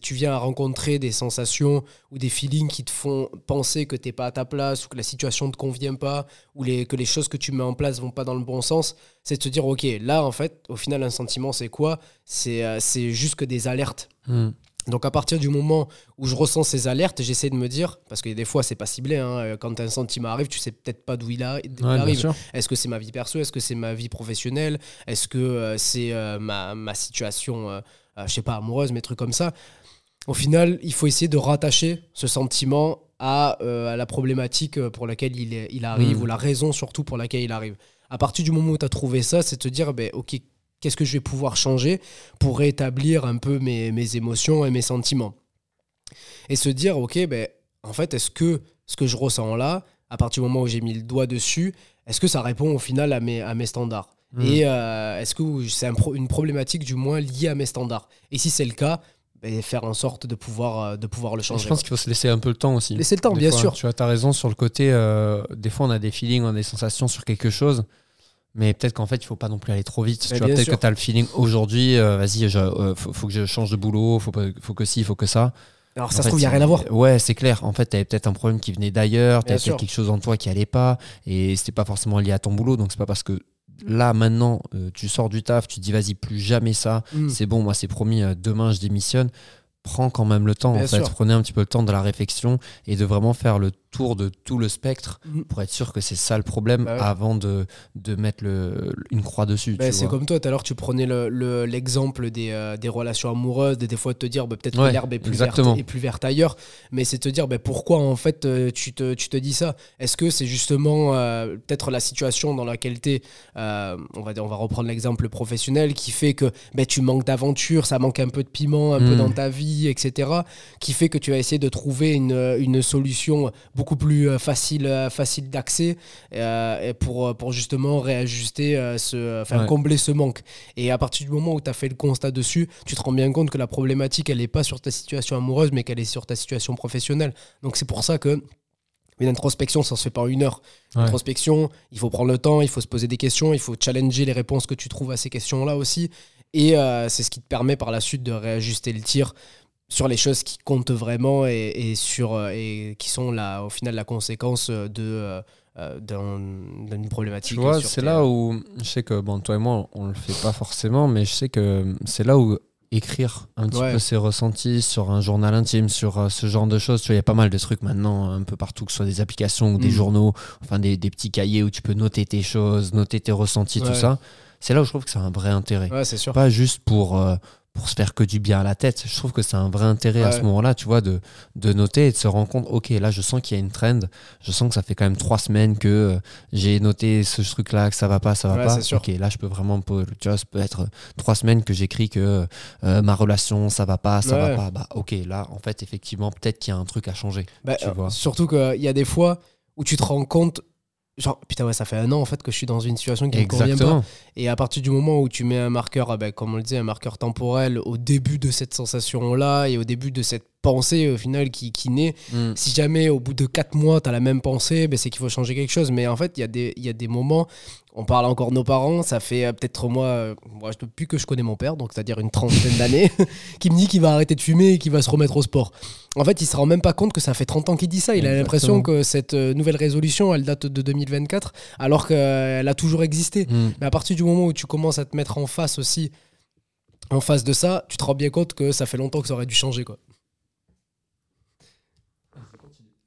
tu viens à rencontrer des sensations ou des feelings qui te font penser que t'es pas à ta place ou que la situation ne te convient pas ou les, que les choses que tu mets en place vont pas dans le bon sens, c'est de te dire, ok, là, en fait, au final, un sentiment, c'est quoi? C'est euh, juste que des alertes. Hmm. Donc à partir du moment où je ressens ces alertes, j'essaie de me dire, parce que des fois c'est pas ciblé, hein, euh, quand un sentiment arrive, tu sais peut-être pas d'où il, a- d'où il Ouais, bien arrive. Est-ce que c'est ma vie perso Est-ce que c'est ma vie professionnelle Est-ce que euh, c'est euh, ma, ma situation, euh, je sais pas, amoureuse, mais trucs comme ça Au final, il faut essayer de rattacher ce sentiment à, à la problématique pour laquelle il, est- il arrive, Mm. ou la raison surtout pour laquelle il arrive. À partir du moment où tu as trouvé ça, c'est te dire, ben, ok, qu'est-ce que je vais pouvoir changer pour rétablir un peu mes, mes émotions et mes sentiments Et se dire, ok, ben, en fait, est-ce que ce que je ressens là, à partir du moment où j'ai mis le doigt dessus, est-ce que ça répond au final à mes, à mes standards Mm. Et euh, est-ce que c'est un pro- une problématique du moins liée à mes standards? Et si c'est le cas, ben, faire en sorte de pouvoir, euh, de pouvoir le changer. je pense qu'il faut se laisser un peu le temps aussi. Laisser le temps, Des bien fois, sûr. Tu vois, as raison sur le côté. euh, des fois, on a des feelings, on a des sensations sur quelque chose. Mais peut-être qu'en fait, il faut pas non plus aller trop vite. Mais tu vois, peut-être que tu as le feeling aujourd'hui, euh, vas-y, je- euh, faut, faut que je change de boulot, faut, pas- faut que ci, faut que ça. Alors En ça se fait, trouve, il n'y a rien à voir. Ouais, c'est clair. En fait, tu avais peut-être un problème qui venait d'ailleurs, tu avais peut-être quelque chose en toi qui allait pas, et c'était pas forcément lié à ton boulot. Donc, c'est pas parce que là, maintenant, euh, tu sors du taf, tu te dis, vas-y, plus jamais ça, Mm. c'est bon, moi, c'est promis, demain, je démissionne. Prends quand même le temps, Bien en fait. sûr. Prenez un petit peu le temps de la réflexion et de vraiment faire le tour de tout le spectre Mm. pour être sûr que c'est ça le problème Bah ouais. avant de, de mettre le, une croix dessus. Tu c'est comme toi, tout à l'heure tu prenais le- le- l'exemple des, euh, des relations amoureuses, de des fois de te dire bah, peut-être Ouais, que l'herbe est plus, verte, est plus verte ailleurs, mais c'est te dire pourquoi en fait euh, tu, te, tu te dis ça? Est-ce que c'est justement euh, peut-être la situation dans laquelle tu es, on, va, on va reprendre l'exemple professionnel, qui fait que tu manques d'aventure, ça manque un peu de piment, un peu Mm. dans ta vie, etc., qui fait que tu vas essayer de trouver une, une solution beaucoup plus euh, facile, euh, facile d'accès euh, pour, pour justement réajuster, ce, enfin Ouais. combler ce manque. Et à partir du moment où tu as fait le constat dessus, tu te rends bien compte que la problématique, elle n'est pas sur ta situation amoureuse, mais qu'elle est sur ta situation professionnelle. Donc c'est pour ça que une introspection, ça se fait pas en une heure. Ouais. Introspection, il faut prendre le temps, il faut se poser des questions, il faut challenger les réponses que tu trouves à ces questions-là aussi. Et euh, c'est ce qui te permet par la suite de réajuster le tir sur les choses qui comptent vraiment et, et sur, euh, et qui sont la, au final la conséquence de, euh, euh, d'un- d'une problématique. Tu vois, c'est tes- là où je sais que bon, toi et moi, on le fait pas forcément, mais je sais que c'est là où écrire un petit Ouais. peu ses ressentis sur un journal intime, sur euh, ce genre de choses. Tu vois, il y a pas mal de trucs maintenant un peu partout, que ce soit des applications ou des Mm. journaux, enfin des, des petits cahiers où tu peux noter tes choses, noter tes ressentis, tout ça. C'est là où je trouve que c'est un vrai intérêt. Ouais, c'est sûr. Pas juste pour, euh, pour se faire que du bien à la tête. Je trouve que c'est un vrai intérêt à ce moment-là, tu vois, de, de noter et de se rendre compte, ok, là, je sens qu'il y a une trend. Je sens que ça fait quand même trois semaines que euh, j'ai noté ce truc-là, que ça va pas, ça va Ouais, pas. Ok, là, je peux vraiment, tu vois, ça peut être euh, trois semaines que j'écris que euh, ma relation, ça va pas, ça Ouais. va pas. Bah, ok, là, en fait, effectivement, peut-être qu'il y a un truc à changer. Bah, tu vois. Surtout qu'il y a des fois où tu te rends compte, genre, putain, ouais, ça fait un an en fait que je suis dans une situation qui me convient pas. Et à partir du moment où tu mets un marqueur, ah ben, comme on le disait, un marqueur temporel au début de cette sensation-là et au début de cette pensée au final qui, qui naît, Mm. si jamais au bout de 4 mois tu as la même pensée, ben, c'est qu'il faut changer quelque chose. Mais en fait, il y, a des- il y a des moments, on parle encore de nos parents, ça fait euh, peut-être moi, euh, moi depuis que je connais mon père, donc c'est-à-dire une trentaine d'années, qui me dit qu'il va arrêter de fumer et qu'il va se remettre au sport. En fait, il se rend même pas compte que ça fait 30 ans qu'il dit ça. Il a l'impression que cette euh, nouvelle résolution, elle date de 2024, alors qu'elle a toujours existé. Mm. Mais à partir du moment où tu commences à te mettre en face aussi, en face de ça, tu te rends bien compte que ça fait longtemps que ça aurait dû changer. quoi.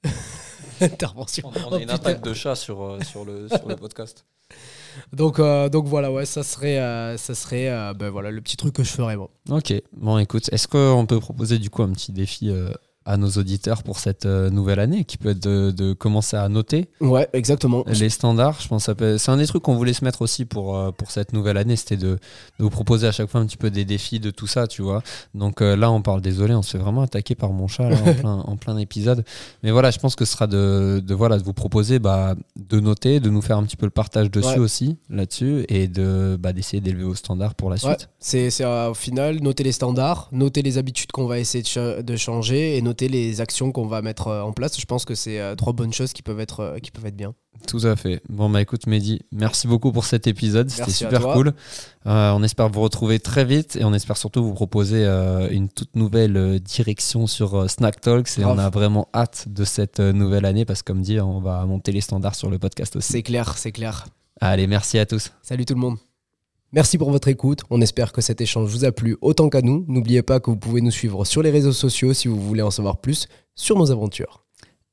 Intervention. Oh, putain. de chat sur, sur, le, sur le podcast. Donc, euh, donc voilà, ouais, ça serait, euh, ça serait euh, ben voilà, le petit truc que je ferais. Ok, bon écoute, est-ce qu'on peut proposer du coup un petit défi euh, à nos auditeurs pour cette euh, nouvelle année qui peut être de, de commencer à noter Ouais, exactement. les standards Je pense peut- c'est un des trucs qu'on voulait se mettre aussi pour, euh, pour cette nouvelle année, c'était de, de vous proposer à chaque fois un petit peu des défis de tout ça, tu vois. Donc euh, là, on parle, désolé, on se fait vraiment attaquer par mon chat là, en, plein, en plein épisode. Mais voilà, je pense que ce sera de, de, voilà, de vous proposer bah, de noter, de nous faire un petit peu le partage dessus Ouais. aussi, là-dessus, et de, bah, d'essayer d'élever vos standards pour la Ouais, suite. c'est c'est, euh, au final noter les standards, noter les habitudes qu'on va essayer de, de changer et noter les actions qu'on va mettre euh, en place. Je pense que c'est euh, trois bonnes choses qui peuvent être, euh, qui peuvent être bien. Tout à fait. Bon, bah écoute, Mehdi, merci beaucoup pour cet épisode. C'était super cool. Euh, on espère vous retrouver très vite et on espère surtout vous proposer euh, une toute nouvelle direction sur Snack Talks. Et on a vraiment hâte de cette nouvelle année parce que, comme dit, on va monter les standards sur le podcast aussi. C'est clair, c'est clair. Allez, merci à tous. Salut tout le monde. Merci pour votre écoute. On espère que cet échange vous a plu autant qu'à nous. N'oubliez pas que vous pouvez nous suivre sur les réseaux sociaux si vous voulez en savoir plus sur nos aventures.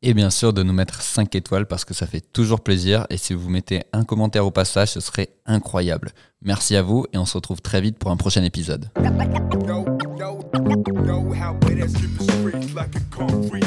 Et bien sûr de nous mettre 5 étoiles parce que ça fait toujours plaisir. Et si vous mettez un commentaire au passage, ce serait incroyable. Merci à vous et on se retrouve très vite pour un prochain épisode. Know, know, know how it is, keep it straight like a concrete.